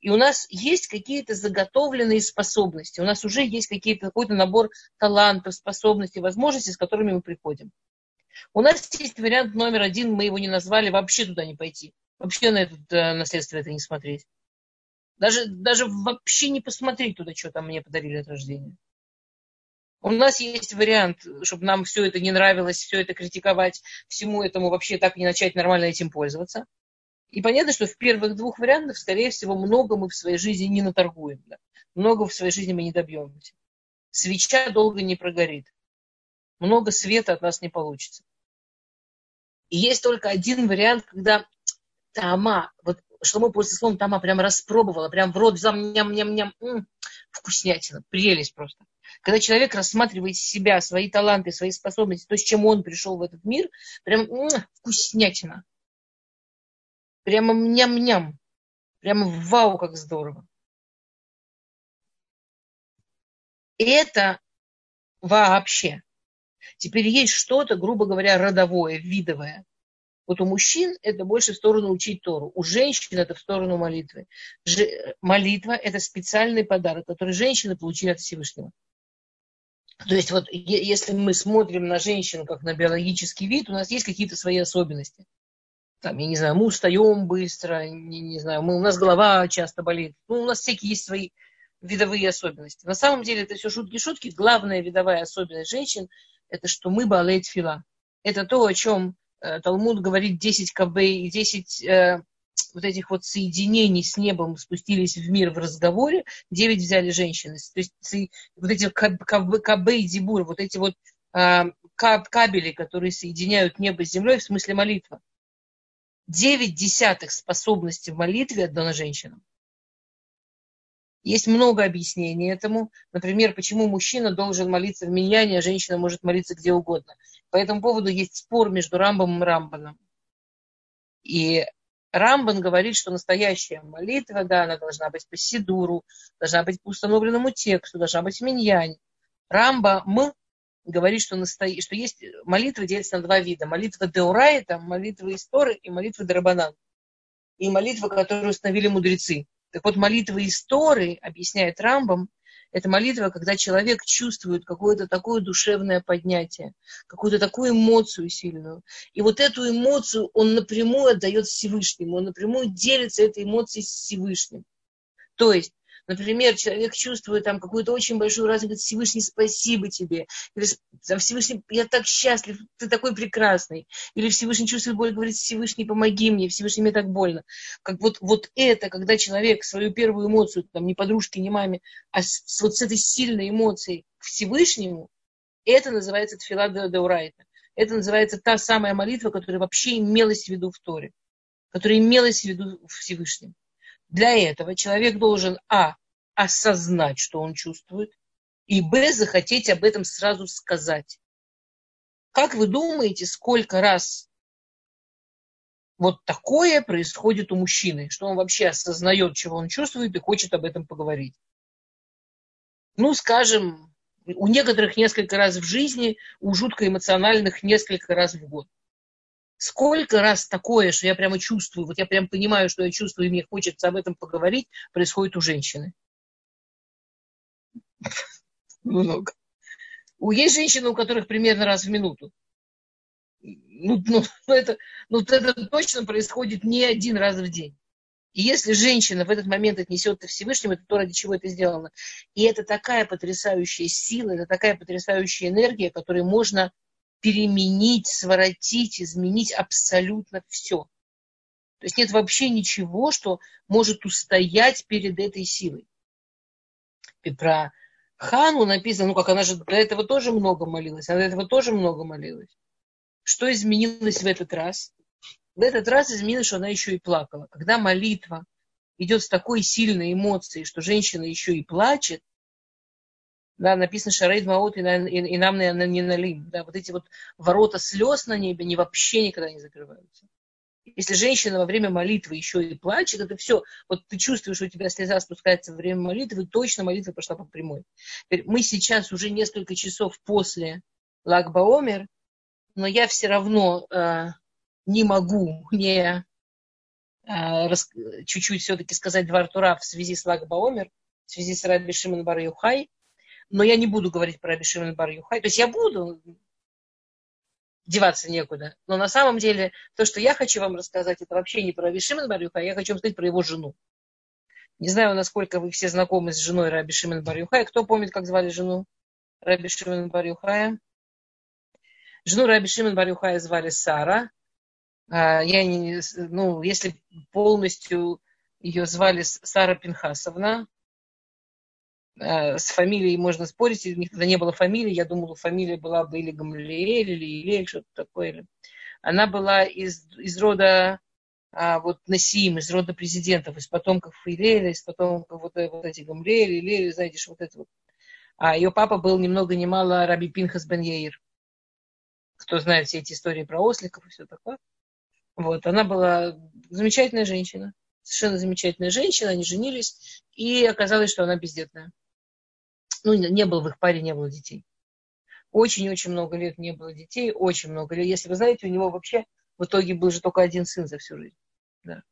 Speaker 1: и у нас есть какие-то заготовленные способности, у нас уже есть какие-то, какой-то набор талантов, способностей, возможностей, с которыми мы приходим. У нас есть вариант номер один, мы его не назвали, вообще туда не пойти, вообще на это э, наследство это не смотреть. Даже, даже вообще не посмотреть туда, что там мне подарили от рождения. У нас есть вариант, чтобы нам все это не нравилось, все это критиковать, всему этому вообще так не начать нормально этим пользоваться. И понятно, что в первых двух вариантах, скорее всего, много мы в своей жизни не наторгуем. Да? Много в своей жизни мы не добьемся. Свеча долго не прогорит. Много света от нас не получится. И есть только один вариант, когда тама, вот что мы после слова тама прям распробовала, прям в рот взял, ням-ням-ням, вкуснятина, прелесть просто. Когда человек рассматривает себя, свои таланты, свои способности, то, с чем он пришел в этот мир, прям вкуснятина. Прямо ням-ням. Прямо вау, как здорово. И это вообще. Теперь есть что-то, грубо говоря, родовое, видовое. Вот у мужчин это больше в сторону учить Тору. У женщин это в сторону молитвы. Ж... Молитва – это специальный подарок, который женщины получили от Всевышнего. То есть вот если мы смотрим на женщину как на биологический вид, у нас есть какие-то свои особенности. Там, я не знаю, мы устаем быстро, не, не знаю, мы, у нас голова часто болит. Ну, у нас всякие есть свои видовые особенности. На самом деле это все шутки-шутки. Главная видовая особенность женщин – это что мы балет фила. Это то, о чем Талмуд говорит 10 кабей и 10 э, вот этих вот соединений с небом спустились в мир в разговоре, девять взяли женщины. То есть вот эти КБ и Дибур, вот эти вот а, кабели, которые соединяют небо с землей, в смысле молитва. Девять десятых способностей в молитве отдано женщинам. Есть много объяснений этому. Например, почему мужчина должен молиться в миньяне, а женщина может молиться где угодно. По этому поводу есть спор между Рамбом и Рамбаном. И Рамбан говорит, что настоящая молитва, да, она должна быть по сидуру, должна быть по установленному тексту, должна быть в. Рамба М говорит, что, насто... что есть молитва делится на два вида. Молитва Деурайта, молитва Исторы и молитва Дарабанан. И молитва, которую установили мудрецы. Так вот, молитва Исторы, объясняет Рамбам, это молитва, когда человек чувствует какое-то такое душевное поднятие, какую-то такую эмоцию сильную. И вот эту эмоцию он напрямую отдает Всевышнему, он напрямую делится этой эмоцией с Всевышним. То есть, Например, человек чувствует там какую-то очень большую разницу, говорит, Всевышний, спасибо тебе. Или Всевышний, я так счастлив, ты такой прекрасный. Или Всевышний чувствует боль, говорит, Всевышний, помоги мне, Всевышний, мне так больно. Как вот, вот это, когда человек свою первую эмоцию, там, не подружке, не маме, а с, вот с этой сильной эмоцией к Всевышнему, это называется тфила деурайта. Это называется та самая молитва, которая вообще имелась в виду в Торе, которая имелась в виду в Всевышнем. Для этого человек должен, а, осознать, что он чувствует, и, б, захотеть об этом сразу сказать. Как вы думаете, сколько раз вот такое происходит у мужчины, что он вообще осознает, чего он чувствует и хочет об этом поговорить? Ну, скажем, у некоторых несколько раз в жизни, у жутко эмоциональных несколько раз в год. Сколько раз такое, что я прямо чувствую, вот я прям понимаю, что я чувствую, и мне хочется об этом поговорить, происходит у женщины. Много. У Есть женщины, у которых примерно раз в минуту. Ну, ну, *laughs* это, ну, это точно происходит не один раз в день. И если женщина в этот момент отнесет это Всевышнему, это то, ради чего это сделано. И это такая потрясающая сила, это такая потрясающая энергия, которой можно переменить, своротить, изменить абсолютно все. То есть нет вообще ничего, что может устоять перед этой силой. И про Хану написано, ну как она же до этого тоже много молилась, она до этого тоже много молилась. Что изменилось в этот раз? В этот раз изменилось, что она еще и плакала. Когда молитва идет с такой сильной эмоцией, что женщина еще и плачет, да, написано Шарейд и, и нам не налим. Да, вот эти вот ворота слез на небе они вообще никогда не закрываются. Если женщина во время молитвы еще и плачет, это все. Вот ты чувствуешь, что у тебя слеза спускается во время молитвы, точно молитва пошла по прямой. Теперь мы сейчас уже несколько часов после Лагбаомер, но я все равно э, не могу не э, рас, чуть-чуть все-таки сказать два Артура в связи с Лагбаомер, в связи с Раби Шимон Бар Юхай но я не буду говорить про Абишимон Бар Юхай. То есть я буду, деваться некуда. Но на самом деле то, что я хочу вам рассказать, это вообще не про Абишимон Бар Юхай, я хочу вам сказать про его жену. Не знаю, насколько вы все знакомы с женой Раби Шимон Бар Юхая. Кто помнит, как звали жену Раби Шимон Бар Юхая? Жену Раби Шимон Бар Юхая звали Сара. А, я не, ну, если полностью ее звали Сара Пинхасовна, с фамилией можно спорить, у них тогда не было фамилии, я думала, фамилия была бы или Гамлиэль, или Илель, что-то такое. Она была из, из рода а, вот Насим, из рода президентов, из потомков Илеля, из потомков вот, вот эти Гамлиэль, Илель, знаете, вот это вот. А ее папа был ни много ни мало Раби Пинхас бен Яир. Кто знает все эти истории про осликов и все такое. Вот, она была замечательная женщина. Совершенно замечательная женщина, они женились, и оказалось, что она бездетная ну, не было в их паре, не было детей. Очень-очень много лет не было детей, очень много лет. Если вы знаете, у него вообще в итоге был же только один сын за всю жизнь. Да.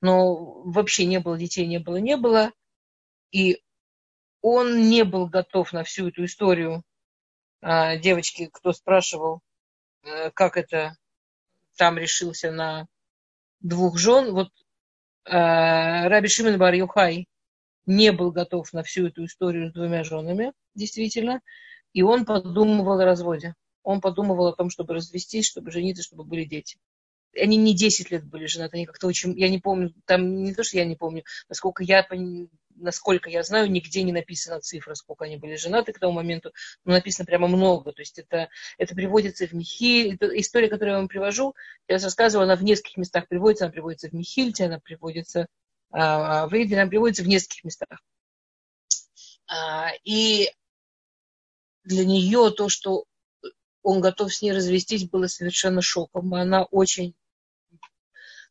Speaker 1: Но вообще не было детей, не было, не было. И он не был готов на всю эту историю. А, девочки, кто спрашивал, э, как это там решился на двух жен, вот а, Раби Шимон Бар Юхай не был готов на всю эту историю с двумя женами, действительно, и он подумывал о разводе. Он подумывал о том, чтобы развестись, чтобы жениться, чтобы были дети. Они не 10 лет были женаты, они как-то очень, я не помню, там не то, что я не помню, насколько я, насколько я знаю, нигде не написана цифра, сколько они были женаты к тому моменту, но написано прямо много. То есть это, это приводится в Михиль. Это история, которую я вам привожу, я рассказывала, она в нескольких местах приводится. Она приводится в Михильте, она приводится в нам приводится в нескольких местах. А, и для нее то, что он готов с ней развестись, было совершенно шоком. Она очень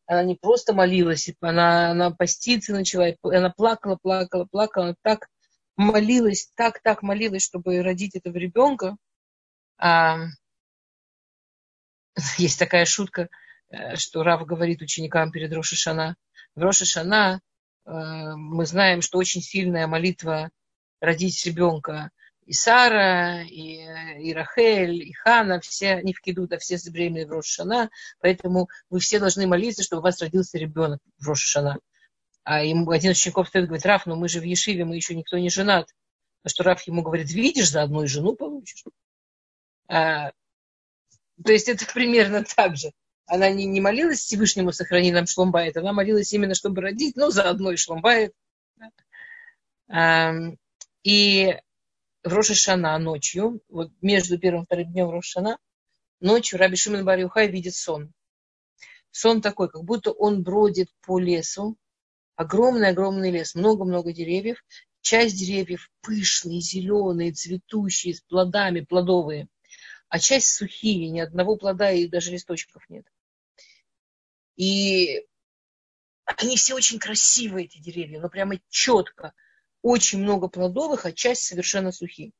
Speaker 1: она не просто молилась, она, она поститься начала, она плакала, плакала, плакала, она так молилась, так, так молилась, чтобы родить этого ребенка. А, *laughs* есть такая шутка, э, что Рав говорит ученикам перед Рошишана, в Роша Шана э, мы знаем, что очень сильная молитва родить ребенка. И Сара, и, и Рахель, и Хана, все они в Кедуда, все забеременели в Роша Шана, поэтому вы все должны молиться, чтобы у вас родился ребенок в Роша Шана. А ему один из учеников стоит и говорит, Раф, но мы же в Ешиве, мы еще никто не женат. На что Раф ему говорит, видишь, за одну жену получишь. А, то есть это примерно так же. Она не, не молилась Всевышнему сохрани нам шломбайт, она молилась именно, чтобы родить, но заодно и шломбайт. И в Рошашана ночью, вот между первым и вторым днем Рошашана, ночью Раби Шимон Барюхай видит сон. Сон такой, как будто он бродит по лесу, огромный-огромный лес, много-много деревьев. Часть деревьев пышные, зеленые, цветущие, с плодами, плодовые. А часть сухие, ни одного плода и даже листочков нет. И они все очень красивые, эти деревья, но прямо четко. Очень много плодовых, а часть совершенно сухие.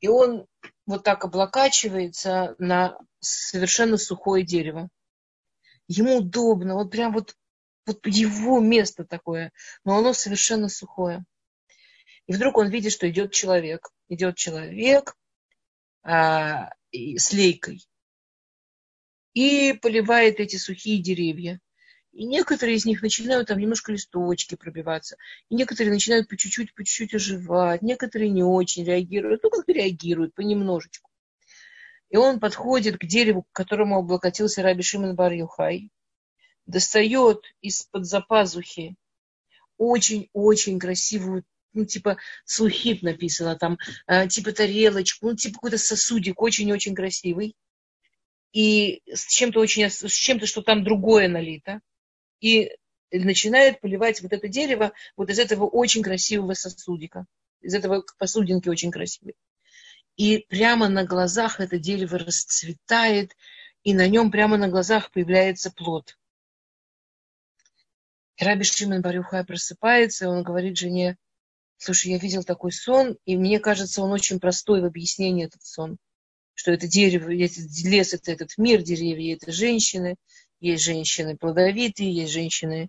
Speaker 1: И он вот так облокачивается на совершенно сухое дерево. Ему удобно, вот прям вот, вот его место такое, но оно совершенно сухое. И вдруг он видит, что идет человек. Идет человек а, с лейкой и поливает эти сухие деревья. И некоторые из них начинают там немножко листочки пробиваться. И некоторые начинают по чуть-чуть, по чуть-чуть оживать. Некоторые не очень реагируют. Ну, как реагируют, понемножечку. И он подходит к дереву, к которому облокотился Раби Шимон бар Юхай, достает из-под запазухи очень-очень красивую, ну, типа сухит написано там, э, типа тарелочку, ну, типа какой-то сосудик очень-очень красивый. И с чем-то очень, с чем-то, что там другое налито. И начинает поливать вот это дерево вот из этого очень красивого сосудика. Из этого посудинки очень красивой и прямо на глазах это дерево расцветает, и на нем прямо на глазах появляется плод. И Раби Шимон Барюхай просыпается, и он говорит жене, слушай, я видел такой сон, и мне кажется, он очень простой в объяснении этот сон, что это дерево, этот лес, это этот мир, деревья, это женщины, есть женщины плодовитые, есть женщины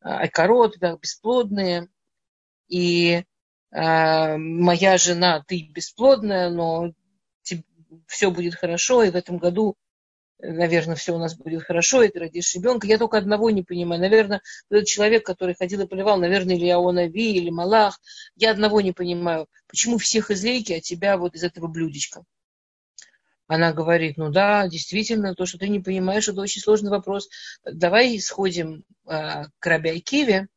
Speaker 1: айкорот, да, бесплодные, и а, моя жена, ты бесплодная, но все будет хорошо, и в этом году, наверное, все у нас будет хорошо, и ты родишь ребенка. Я только одного не понимаю. Наверное, этот человек, который ходил и поливал, наверное, или Аонави, или Малах, я одного не понимаю. Почему всех из лейки, а тебя вот из этого блюдечка? Она говорит, ну да, действительно, то, что ты не понимаешь, это очень сложный вопрос. Давай сходим э, к Раби Акиве.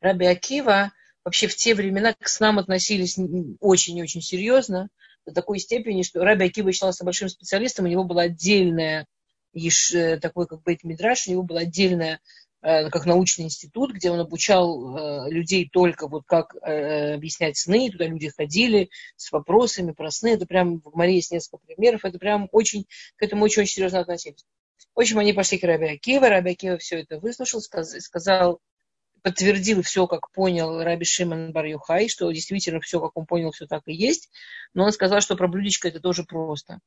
Speaker 1: Раби Акива вообще в те времена к снам относились очень-очень серьезно, до такой степени, что Раби Акива считался большим специалистом, у него была отдельная э, такой как бы мидраш, у него была отдельная как научный институт, где он обучал э, людей только вот как объяснять сны, туда люди ходили с вопросами про сны, это прям в Марии есть несколько примеров, это прям очень, к этому очень-очень серьезно относились. В общем, они пошли к Раби Акива, Раби Акива все это выслушал, сказал, подтвердил все, как понял Раби Шимон бар Юхай, что действительно все, как он понял, все так и есть. Но он сказал, что про блюдечко это тоже просто.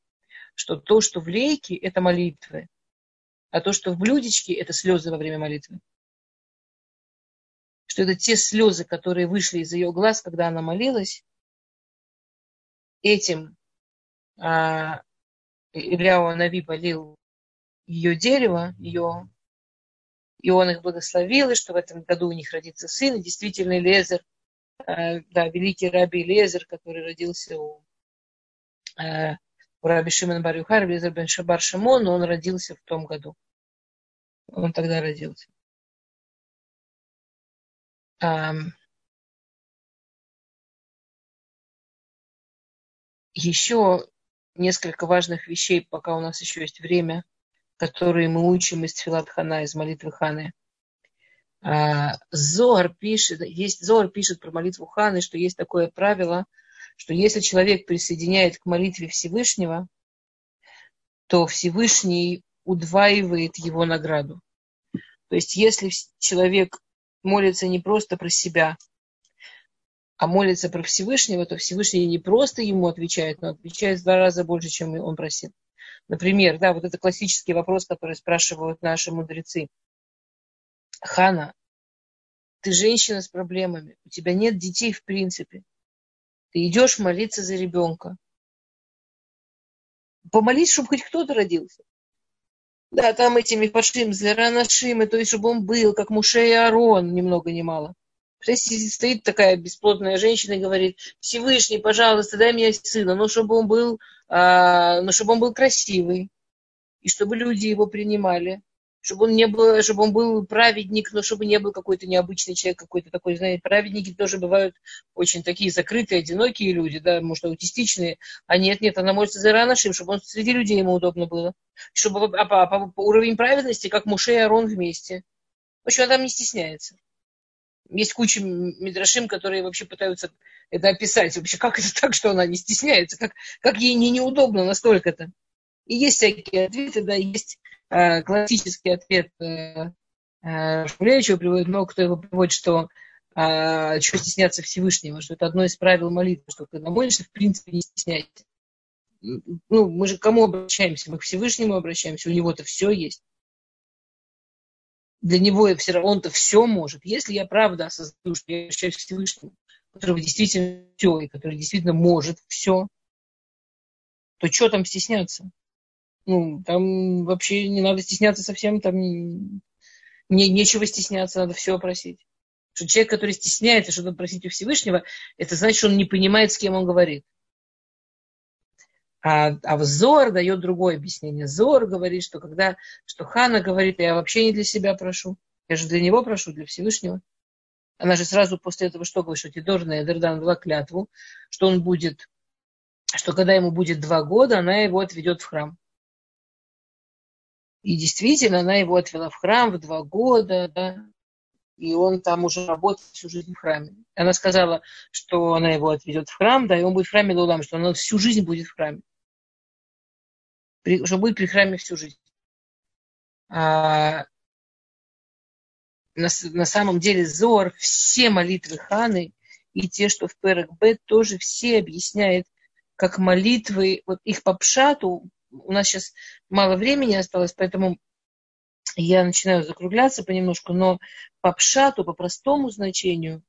Speaker 1: Что то, что в лейке, это молитвы. А то, что в блюдечке, это слезы во время молитвы. Что это те слезы, которые вышли из ее глаз, когда она молилась, этим а, Ильяу Нави полил ее дерево, ее и он их благословил, и что в этом году у них родится сын. И действительно, Лезер, э, да, великий раби Лезер, который родился у, э, у раби Шимона Барюхар, Лезер бен Шабар Шимон, он родился в том году. Он тогда родился. еще несколько важных вещей, пока у нас еще есть время – которые мы учим из Тфилат Хана, из молитвы Ханы. А, Зор пишет, есть, Зор пишет про молитву Ханы, что есть такое правило, что если человек присоединяет к молитве Всевышнего, то Всевышний удваивает его награду. То есть если человек молится не просто про себя, а молится про Всевышнего, то Всевышний не просто ему отвечает, но отвечает в два раза больше, чем он просил. Например, да, вот это классический вопрос, который спрашивают наши мудрецы. Хана, ты женщина с проблемами, у тебя нет детей в принципе. Ты идешь молиться за ребенка. Помолись, чтобы хоть кто-то родился. Да, там этими пашим, зеранашим, то есть, чтобы он был, как Муше и Арон, ни много ни мало. Стоит такая бесплодная женщина и говорит, Всевышний, пожалуйста, дай мне сына, но чтобы он был, а, но чтобы он был красивый, и чтобы люди его принимали чтобы он не был, чтобы он был праведник, но чтобы не был какой-то необычный человек, какой-то такой, знаете, праведники тоже бывают очень такие закрытые, одинокие люди, да, может, аутистичные, а нет, нет, она молится за Ранашим, чтобы он среди людей ему удобно было, чтобы а, по, по, по уровень праведности, как Муше и Арон вместе. В общем, она там не стесняется. Есть куча мидрашим, которые вообще пытаются это описать. Вообще, как это так, что она не стесняется? Как, как ей не неудобно настолько-то? И есть всякие ответы, да, есть классический ответ э, э, Шмулевича приводит, много кто его приводит, что а, что стесняться Всевышнего, что это одно из правил молитвы, что когда молишься, в принципе, не стесняйся. Ну, мы же к кому обращаемся? Мы к Всевышнему обращаемся, у него-то все есть. Для него все равно он-то все может. Если я правда осознаю, что я обращаюсь к Всевышнему, который действительно все, и который действительно может все, то что там стесняться? Ну, там вообще не надо стесняться совсем, там не, нечего стесняться, надо все просить. Что человек, который стесняется что-то просить у Всевышнего, это значит, что он не понимает, с кем он говорит. А, а взор дает другое объяснение. Зор говорит, что когда, что Хана говорит, я вообще не для себя прошу, я же для него прошу, для Всевышнего. Она же сразу после этого что говорит, что Тидорная Эдердан дала клятву, что он будет, что когда ему будет два года, она его отведет в храм. И действительно, она его отвела в храм в два года, да, и он там уже работает всю жизнь в храме. Она сказала, что она его отведет в храм, да, и он будет в храме Лулам, что он всю жизнь будет в храме. При, что будет при храме всю жизнь. А, на, на самом деле Зор, все молитвы Ханы и те, что в Перек Бет, тоже все объясняет, как молитвы, вот их по пшату, у нас сейчас мало времени осталось, поэтому я начинаю закругляться понемножку, но по пшату, по простому значению,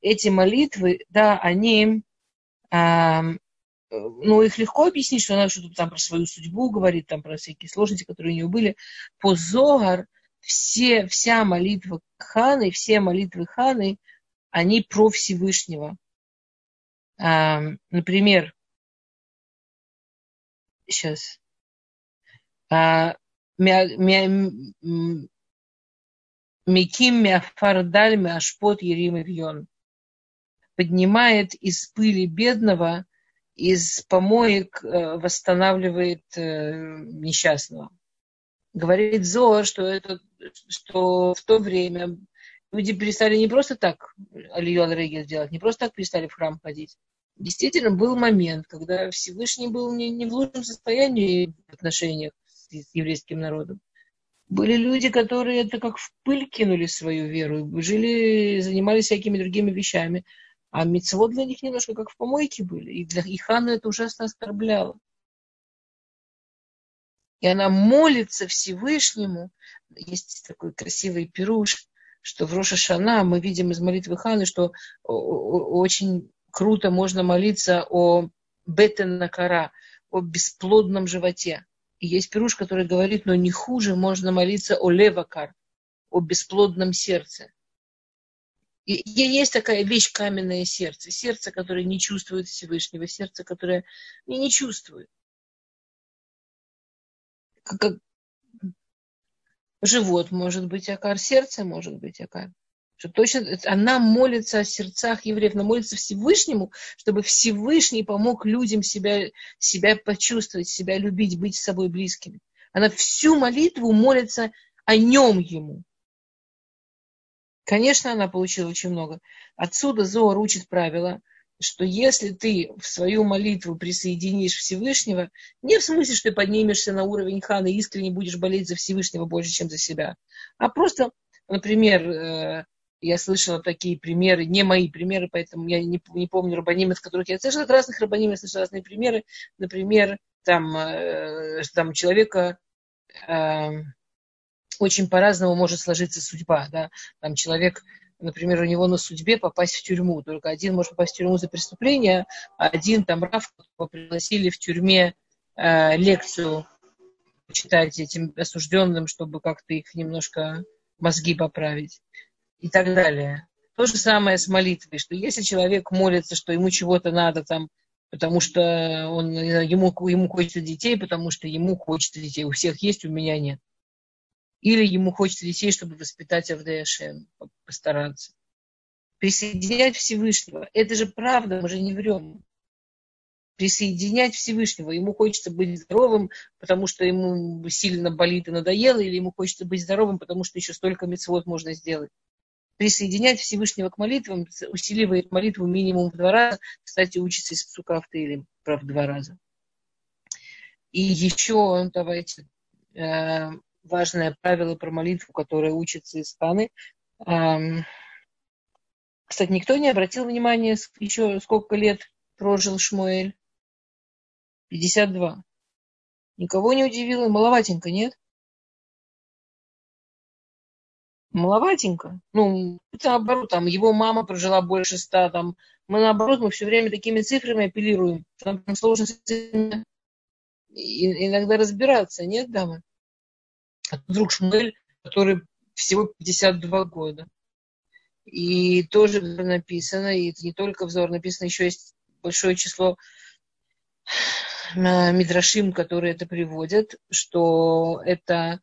Speaker 1: эти молитвы, да, они, а, ну, их легко объяснить, что она что-то там про свою судьбу говорит, там про всякие сложности, которые у нее были. По Зогар все, вся молитва Ханы, все молитвы Ханы, они про Всевышнего. А, например, сейчас. А, Миким мяфардаль мяшпот ерим ивьон. Поднимает из пыли бедного, из помоек э, восстанавливает э, несчастного. Говорит Зор, что, это, что в то время люди перестали не просто так Алию Регис делать, не просто так перестали в храм ходить, действительно был момент, когда Всевышний был не, не в лучшем состоянии в отношениях с, еврейским народом. Были люди, которые это как в пыль кинули свою веру, жили, занимались всякими другими вещами. А мецвод для них немножко как в помойке были. И для Ихану это ужасно оскорбляло. И она молится Всевышнему. Есть такой красивый пируш, что в Роша Шана мы видим из молитвы Ханы, что очень круто можно молиться о бетеннакара, о бесплодном животе. И есть пируш, который говорит, но не хуже можно молиться о левакар, о бесплодном сердце. И есть такая вещь каменное сердце. Сердце, которое не чувствует Всевышнего, сердце, которое не, не чувствует. Как, живот может быть акар, сердце может быть акар что точно она молится о сердцах евреев, она молится Всевышнему, чтобы Всевышний помог людям себя, себя почувствовать, себя любить, быть с собой близкими. Она всю молитву молится о нем ему. Конечно, она получила очень много. Отсюда Зоар учит правило, что если ты в свою молитву присоединишь Всевышнего, не в смысле, что ты поднимешься на уровень хана и искренне будешь болеть за Всевышнего больше, чем за себя, а просто, например, э, я слышала такие примеры, не мои примеры, поэтому я не, не помню рабаним, из которых я слышала от разных рабаним, я слышала разные примеры. Например, там, э, там человека э, очень по-разному может сложиться судьба. Да? Там человек, например, у него на судьбе попасть в тюрьму. Только один может попасть в тюрьму за преступление, а один там Раф пригласили в тюрьме э, лекцию читать этим осужденным, чтобы как-то их немножко мозги поправить и так далее. То же самое с молитвой, что если человек молится, что ему чего-то надо там, потому что он, ему, ему хочется детей, потому что ему хочется детей. У всех есть, у меня нет. Или ему хочется детей, чтобы воспитать Авдеяшем, постараться. Присоединять Всевышнего. Это же правда, мы же не врем присоединять Всевышнего. Ему хочется быть здоровым, потому что ему сильно болит и надоело, или ему хочется быть здоровым, потому что еще столько мецвод можно сделать. Присоединять Всевышнего к молитвам усиливает молитву минимум в два раза. Кстати, учится из псука Таилим, прав, два раза. И еще давайте э, важное правило про молитву, которое учится из Ханы. Э, кстати, никто не обратил внимания, еще сколько лет прожил Шмуэль. 52. Никого не удивило, маловатенько, нет? Маловатенько. Ну, наоборот, там его мама прожила больше ста, там мы наоборот, мы все время такими цифрами апеллируем. Нам сложно с этим иногда разбираться, нет, дамы? А вдруг Шмуэль, который всего 52 года. И тоже написано, и это не только взор, написано еще есть большое число мидрашим, которые это приводят, что это,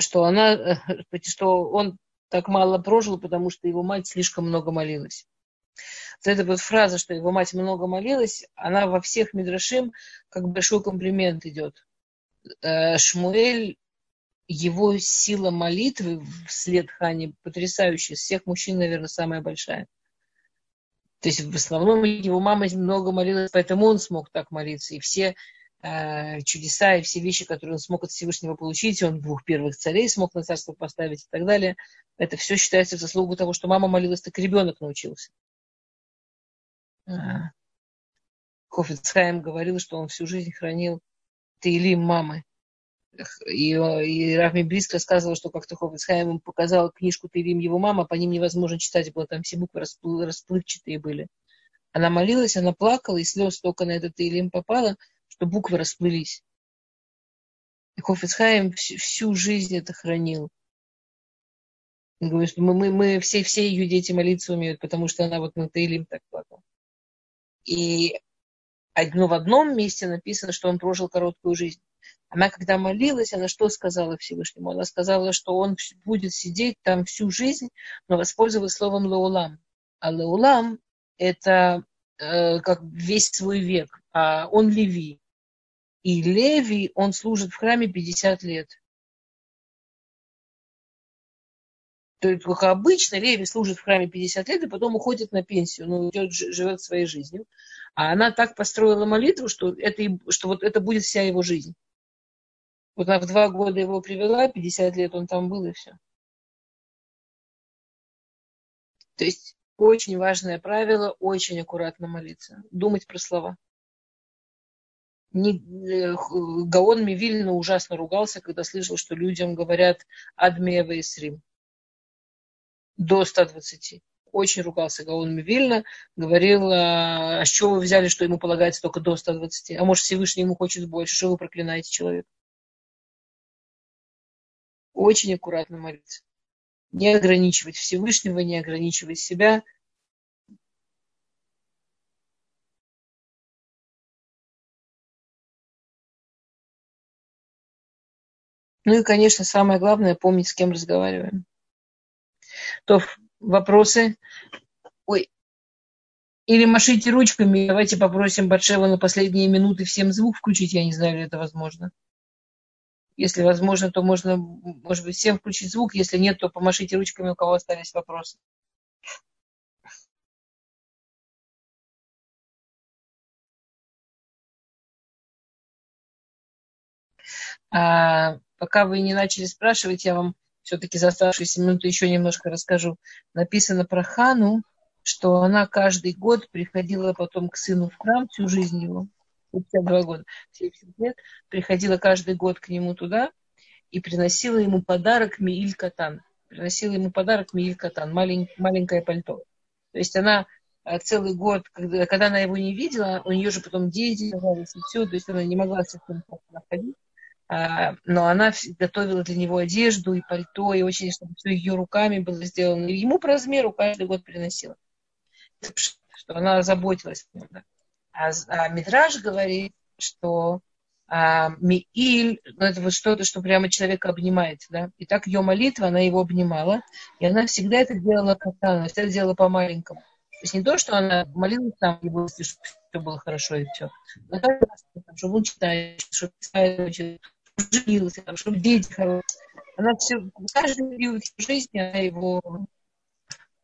Speaker 1: что она, что он так мало прожил, потому что его мать слишком много молилась. Вот эта вот фраза, что его мать много молилась, она во всех мидрашим как большой комплимент идет. Э, Шмуэль, его сила молитвы вслед Хане потрясающая. Из всех мужчин, наверное, самая большая. То есть в основном его мама много молилась, поэтому он смог так молиться. И все э, чудеса и все вещи, которые он смог от Всевышнего получить, он двух первых царей смог на царство поставить и так далее, это все считается в заслугу того, что мама молилась, так ребенок научился. А. Хофицхайм говорил, что он всю жизнь хранил Таилим мамы. И, и Равми Бриск рассказывал, что как-то Хофицхайм ему показал книжку Таилим его мама, по ним невозможно читать было, там все буквы расплы, расплывчатые были. Она молилась, она плакала, и слез только на этот Таилим попало, что буквы расплылись. И Хофицхайм всю, жизнь это хранил. Он говорит, что мы, мы, мы все, все ее дети молиться умеют, потому что она вот на Таилим так плакала. И одно в одном месте написано, что он прожил короткую жизнь. Она, когда молилась, она что сказала Всевышнему? Она сказала, что он будет сидеть там всю жизнь, но воспользовалась словом лаулам. А лаулам – это э, как весь свой век. А он леви. И леви, он служит в храме 50 лет. То есть, как обычно, Леви служит в храме 50 лет и потом уходит на пенсию, ну, идет, живет своей жизнью. А она так построила молитву, что, это, что вот это будет вся его жизнь. Вот она в два года его привела, 50 лет он там был и все. То есть очень важное правило, очень аккуратно молиться, думать про слова. Не, э, Гаон Мивильна ужасно ругался, когда слышал, что людям говорят «Адмева и Срим» до 120. Очень ругался Гаон Мивильна, говорил, а, а с чего вы взяли, что ему полагается только до 120? А может Всевышний ему хочет больше, что вы проклинаете человека? Очень аккуратно молиться. Не ограничивать Всевышнего, не ограничивать себя. Ну и, конечно, самое главное, помнить, с кем разговариваем. То вопросы? Ой. Или машите ручками, давайте попросим Батшева на последние минуты всем звук включить, я не знаю, ли это возможно. Если возможно, то можно, может быть, всем включить звук. Если нет, то помашите ручками, у кого остались вопросы. А, пока вы не начали спрашивать, я вам все-таки за оставшиеся минуты еще немножко расскажу. Написано про Хану, что она каждый год приходила потом к сыну в храм всю жизнь его. 52 года, 70 лет, приходила каждый год к нему туда и приносила ему подарок Мииль Катан. Приносила ему подарок Мииль Катан, малень, маленькое пальто. То есть она э, целый год, когда, когда она его не видела, у нее же потом дети и все, то есть она не могла с этим находить. А, но она готовила для него одежду и пальто, и очень, чтобы все ее руками было сделано. И ему по размеру каждый год приносила. Что она заботилась о нем. Да. А, а Мидраж говорит, что а, Мииль, ну, это вот что-то, что прямо человека обнимает, да. И так ее молитва, она его обнимала, и она всегда это делала катана, всегда это делала по-маленькому. То есть не то, что она молилась там, чтобы все было хорошо и все. Но так, чтобы он читает, чтобы писает, женился, чтобы дети хорошие. Она все, каждый период жизни, она его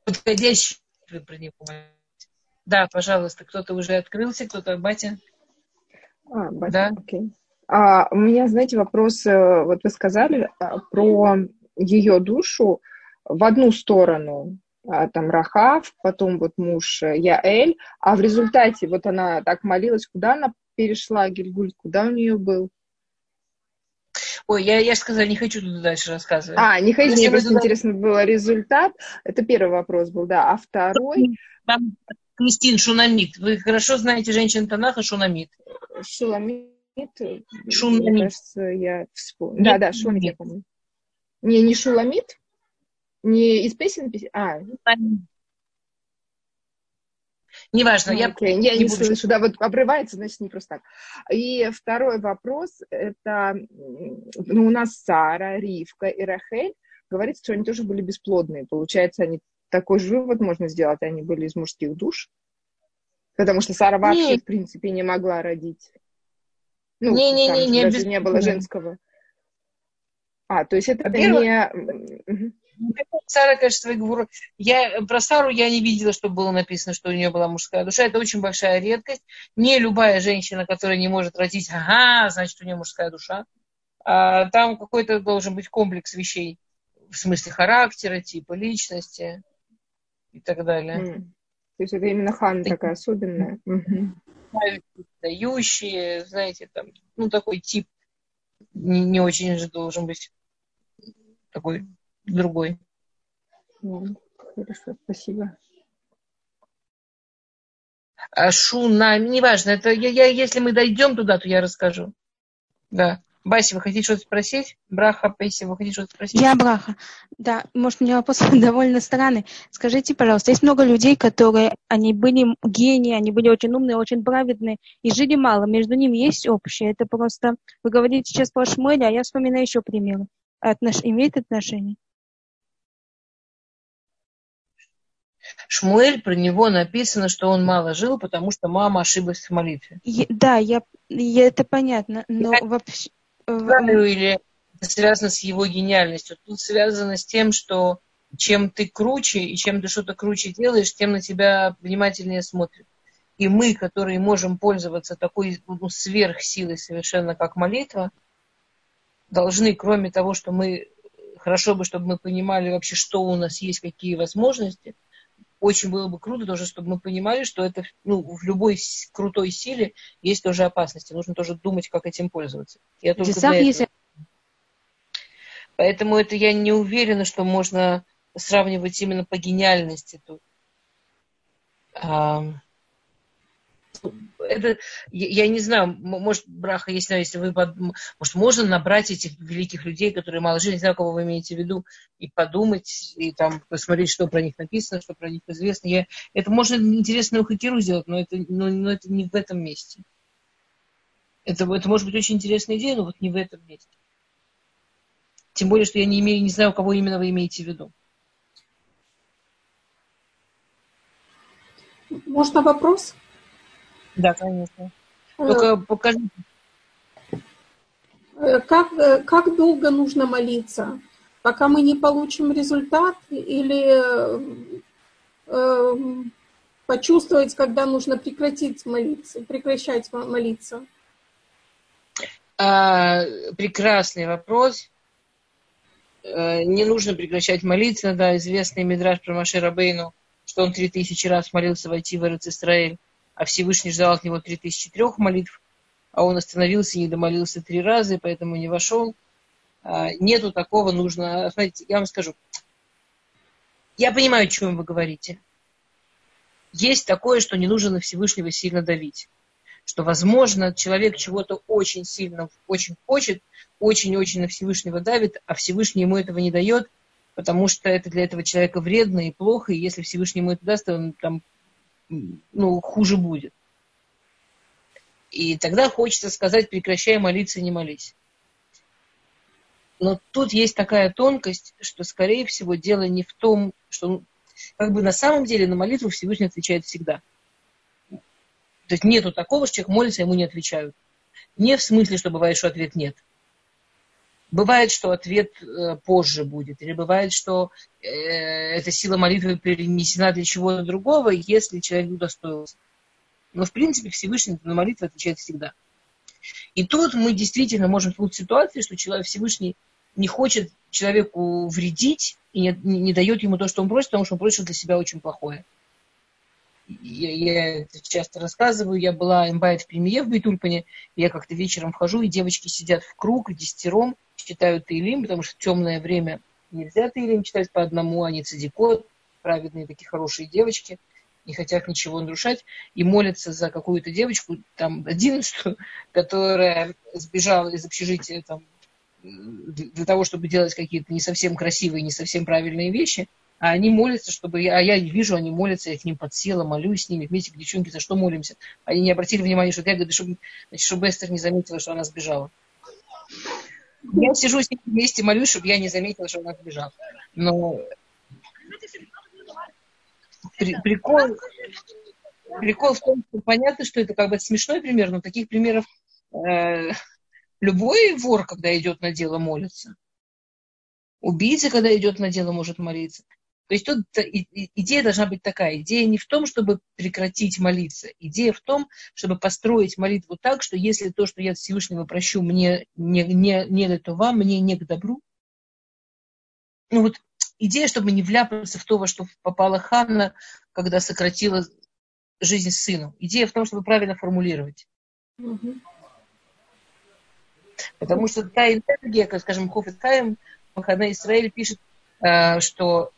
Speaker 1: подходящий про него Да, пожалуйста, кто-то уже открылся, кто-то, батя.
Speaker 3: А, да. окей. А, у меня, знаете, вопрос, э, вот вы сказали а, про ее душу в одну сторону, а, там Рахав, потом вот муж э, Яэль, а в результате вот она так молилась, куда она перешла, Гильгуль, куда у нее был?
Speaker 1: Ой, я, я сказала, не хочу туда дальше рассказывать.
Speaker 3: А, не хочу, мне просто туда... интересно было результат. Это первый вопрос был, да. А второй...
Speaker 1: Там Кристин Шунамид. Вы хорошо знаете женщин Танаха Шунамид.
Speaker 3: Шунамид. Шунамид. Мне кажется, я вспомнила. Да, да, Шунамид, я помню. Не, не Шуламид? Не из песен? А.
Speaker 1: Неважно, я,
Speaker 3: okay. я не, не буду... слышу, да, вот обрывается, значит, не просто так. И второй вопрос, это, ну, у нас Сара, Ривка и Рахель, говорится, что они тоже были бесплодные. Получается, они такой же вывод можно сделать, они были из мужских душ. Потому что Сара вообще, не. в принципе, не могла родить. Ну, не, не, не, не, даже не было женского. А, то есть это не...
Speaker 1: Сара, конечно, говорю, я, про Сару я не видела, чтобы было написано, что у нее была мужская душа. Это очень большая редкость. Не любая женщина, которая не может родить, ага, значит, у нее мужская душа. А, там какой-то должен быть комплекс вещей в смысле характера, типа личности и так далее. Mm.
Speaker 3: То есть это именно хан такая особенная.
Speaker 1: Дающие, знаете, там, ну, такой тип не, не очень же должен быть такой другой.
Speaker 3: Хорошо, спасибо.
Speaker 1: А шуна, неважно, это я, я, если мы дойдем туда, то я расскажу. Да. Бася, вы хотите что-то спросить? Браха, Пейси, вы хотите что-то спросить?
Speaker 7: Я Браха. Да, может, у меня вопрос *laughs* довольно странный. Скажите, пожалуйста, есть много людей, которые, они были гении, они были очень умные, очень праведные, и жили мало. Между ними есть общее. Это просто, вы говорите сейчас про Шмуэля, а я вспоминаю еще примеры. Отнош... Имеет отношение?
Speaker 1: Шмуэль, про него написано, что он мало жил, потому что мама ошиблась в молитве.
Speaker 7: Я, да, я, я, это понятно, но я, вообще...
Speaker 1: Или это связано с его гениальностью. Тут связано с тем, что чем ты круче и чем ты что-то круче делаешь, тем на тебя внимательнее смотрят. И мы, которые можем пользоваться такой ну, сверхсилой совершенно, как молитва, должны, кроме того, что мы хорошо бы, чтобы мы понимали вообще, что у нас есть, какие возможности, очень было бы круто тоже, чтобы мы понимали, что это ну, в любой крутой силе есть тоже опасности. Нужно тоже думать, как этим пользоваться. Я только для этого. Поэтому это я не уверена, что можно сравнивать именно по гениальности тут это, я, не знаю, может, Браха, если, если вы, может, можно набрать этих великих людей, которые мало жили, не знаю, кого вы имеете в виду, и подумать, и там посмотреть, что про них написано, что про них известно. Я, это можно интересную хакеру сделать, но это, но, но это не в этом месте. Это, это может быть очень интересная идея, но вот не в этом месте. Тем более, что я не имею, не знаю, кого именно вы имеете в виду.
Speaker 4: Можно вопрос?
Speaker 1: Да, конечно. Только покажите.
Speaker 4: Э, как, э, как долго нужно молиться? Пока мы не получим результат или э, почувствовать, когда нужно прекратить молиться, прекращать молиться?
Speaker 1: А, прекрасный вопрос. Э, не нужно прекращать молиться, да, известный Мидраш про Маши Рабейну, что он три тысячи раз молился войти в Израиль а Всевышний ждал от него 3003 молитв, а он остановился и не домолился три раза, и поэтому не вошел. А, нету такого, нужно... Смотрите, я вам скажу. Я понимаю, о чем вы говорите. Есть такое, что не нужно на Всевышнего сильно давить. что, возможно, человек чего-то очень сильно, очень хочет, очень-очень на Всевышнего давит, а Всевышний ему этого не дает, потому что это для этого человека вредно и плохо, и если Всевышний ему это даст, то он там, ну, хуже будет. И тогда хочется сказать, прекращай молиться, не молись. Но тут есть такая тонкость, что, скорее всего, дело не в том, что ну, как бы на самом деле на молитву Всевышний отвечает всегда. То есть нету такого, что человек молится, ему не отвечают. Не в смысле, что бывает, что ответ нет. Бывает, что ответ э, позже будет, или бывает, что э, эта сила молитвы перенесена для чего-то другого, если человек удостоился. Но, в принципе, Всевышний на молитву отвечает всегда. И тут мы действительно можем столкнуться ситуации, что человек Всевышний не хочет человеку вредить и не, не, не дает ему то, что он просит, потому что он просит для себя очень плохое. Я, я часто рассказываю. Я была имбайт в премье в Бейтульпане. Я как-то вечером вхожу, и девочки сидят в круг, десятером, читают Таилим, потому что темное время нельзя Таилим читать по одному, они цадикот, праведные такие хорошие девочки, не хотят ничего нарушать, и молятся за какую-то девочку, там, одиннадцатую, которая сбежала из общежития там, для того, чтобы делать какие-то не совсем красивые, не совсем правильные вещи, а они молятся, чтобы я, а я вижу, они молятся, я к ним подсела, молюсь с ними, вместе, девчонки, за что молимся. Они не обратили внимания, что я говорю, чтобы, значит, чтобы Эстер не заметила, что она сбежала. Я сижу с ними вместе, молюсь, чтобы я не заметила, что она сбежала. Но при, прикол, прикол в том, что понятно, что это как бы смешной пример, но таких примеров э, любой вор, когда идет на дело, молится. Убийца, когда идет на дело, может молиться. То есть тут идея должна быть такая. Идея не в том, чтобы прекратить молиться. Идея в том, чтобы построить молитву так, что если то, что я от Всевышнего прощу, мне не, не, не это вам, мне не к добру. Ну вот идея, чтобы не вляпаться в то, во что попала Ханна, когда сократила жизнь сыну. Идея в том, чтобы правильно формулировать. Угу. Потому что та энергия, как, скажем, Хофет Хаим, Махана Израиль пишет, э, что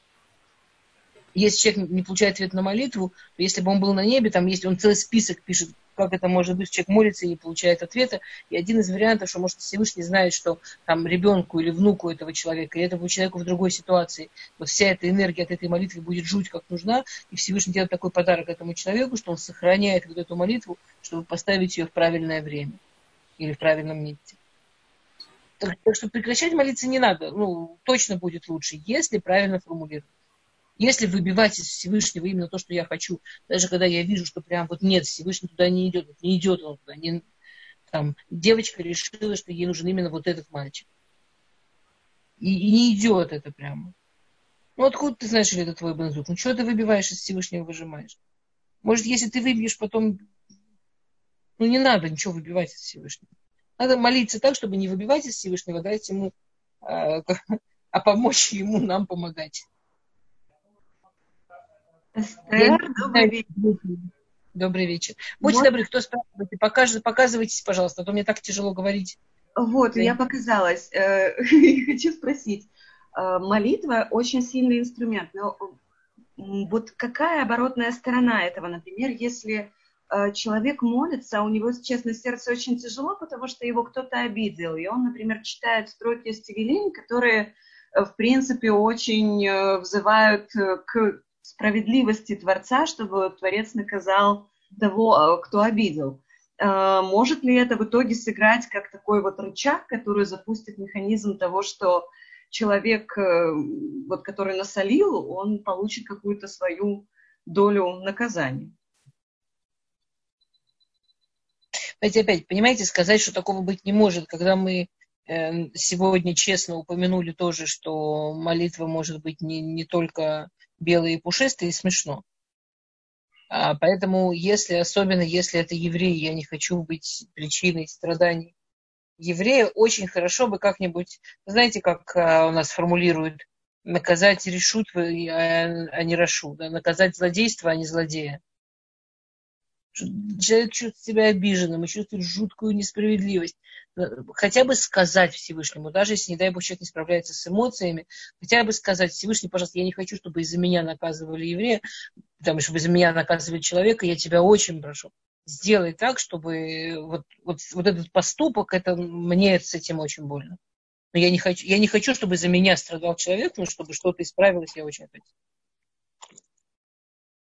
Speaker 1: если человек не получает ответ на молитву, если бы он был на небе, там есть, он целый список пишет, как это может быть, человек молится и не получает ответа. И один из вариантов, что, может, Всевышний знает, что там ребенку или внуку этого человека, или этому человеку в другой ситуации, вот вся эта энергия от этой молитвы будет жуть как нужна, и Всевышний делает такой подарок этому человеку, что он сохраняет вот эту молитву, чтобы поставить ее в правильное время или в правильном месте. Так, так что прекращать молиться не надо. Ну, точно будет лучше, если правильно формулировать. Если выбивать из Всевышнего именно то, что я хочу, даже когда я вижу, что прям вот нет, Всевышний туда не идет, не идет он туда, не, там, девочка решила, что ей нужен именно вот этот мальчик. И, и не идет это прямо. Ну, откуда ты знаешь, что это твой бензук? Ну, что ты выбиваешь из Всевышнего, выжимаешь? Может, если ты выбьешь, потом... Ну, не надо ничего выбивать из Всевышнего. Надо молиться так, чтобы не выбивать из Всевышнего, дать ему, а, *laughs* а помочь ему нам помогать.
Speaker 6: Эстер, добрый вечер.
Speaker 1: Добрый вечер. Будьте вот. добры, кто спрашивает, покажите, показывайтесь, пожалуйста, а то мне так тяжело говорить.
Speaker 6: Вот, да. я показалась. Э, *laughs* хочу спросить. Э, молитва очень сильный инструмент, но вот какая оборотная сторона этого, например, если э, человек молится, а у него, честно, сердце очень тяжело, потому что его кто-то обидел, и он, например, читает строки из Тевелин, которые, в принципе, очень взывают к справедливости Творца, чтобы Творец наказал того, э, кто обидел. Э, может ли это в итоге сыграть как такой вот рычаг, который запустит механизм того, что человек, э, вот, который насолил, он получит какую-то свою долю наказания?
Speaker 1: Знаете, опять, понимаете, сказать, что такого быть не может, когда мы сегодня честно упомянули тоже, что молитва может быть не, не только белые и пушистые, смешно. А, поэтому, если, особенно если это еврей, я не хочу быть причиной страданий еврея, очень хорошо бы как-нибудь, знаете, как а, у нас формулируют, наказать решут, а, а не рашу, да, наказать злодейство, а не злодея человек чувствует себя обиженным и чувствует жуткую несправедливость. Э, хотя бы сказать Всевышнему, даже если, не дай Бог, человек не справляется с эмоциями, хотя бы сказать Всевышний, пожалуйста, я не хочу, чтобы из-за меня наказывали еврея, там, чтобы из-за меня наказывали человека, я тебя очень прошу, сделай так, чтобы вот, вот, вот этот поступок, это мне с этим очень больно. Но я не хочу, я не хочу, чтобы за меня страдал человек, но чтобы что-то исправилось, я очень хочу.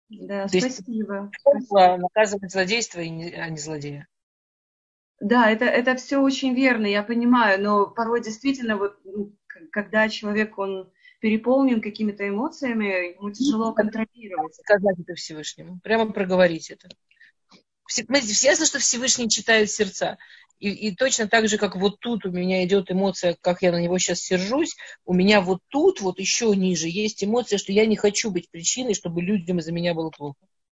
Speaker 6: Да,
Speaker 1: То
Speaker 6: спасибо.
Speaker 1: Есть. Наказывать злодейство, а не злодея.
Speaker 6: Да, это, это все очень верно, я понимаю, но порой действительно, вот, ну, когда человек, он переполнен какими-то эмоциями, ему тяжело контролировать.
Speaker 1: Сказать это Всевышнему, прямо проговорить это. Ясно, что Всевышний читает сердца. И, и точно так же, как вот тут у меня идет эмоция, как я на него сейчас сержусь, у меня вот тут, вот еще ниже, есть эмоция, что я не хочу быть причиной, чтобы людям из-за меня было плохо.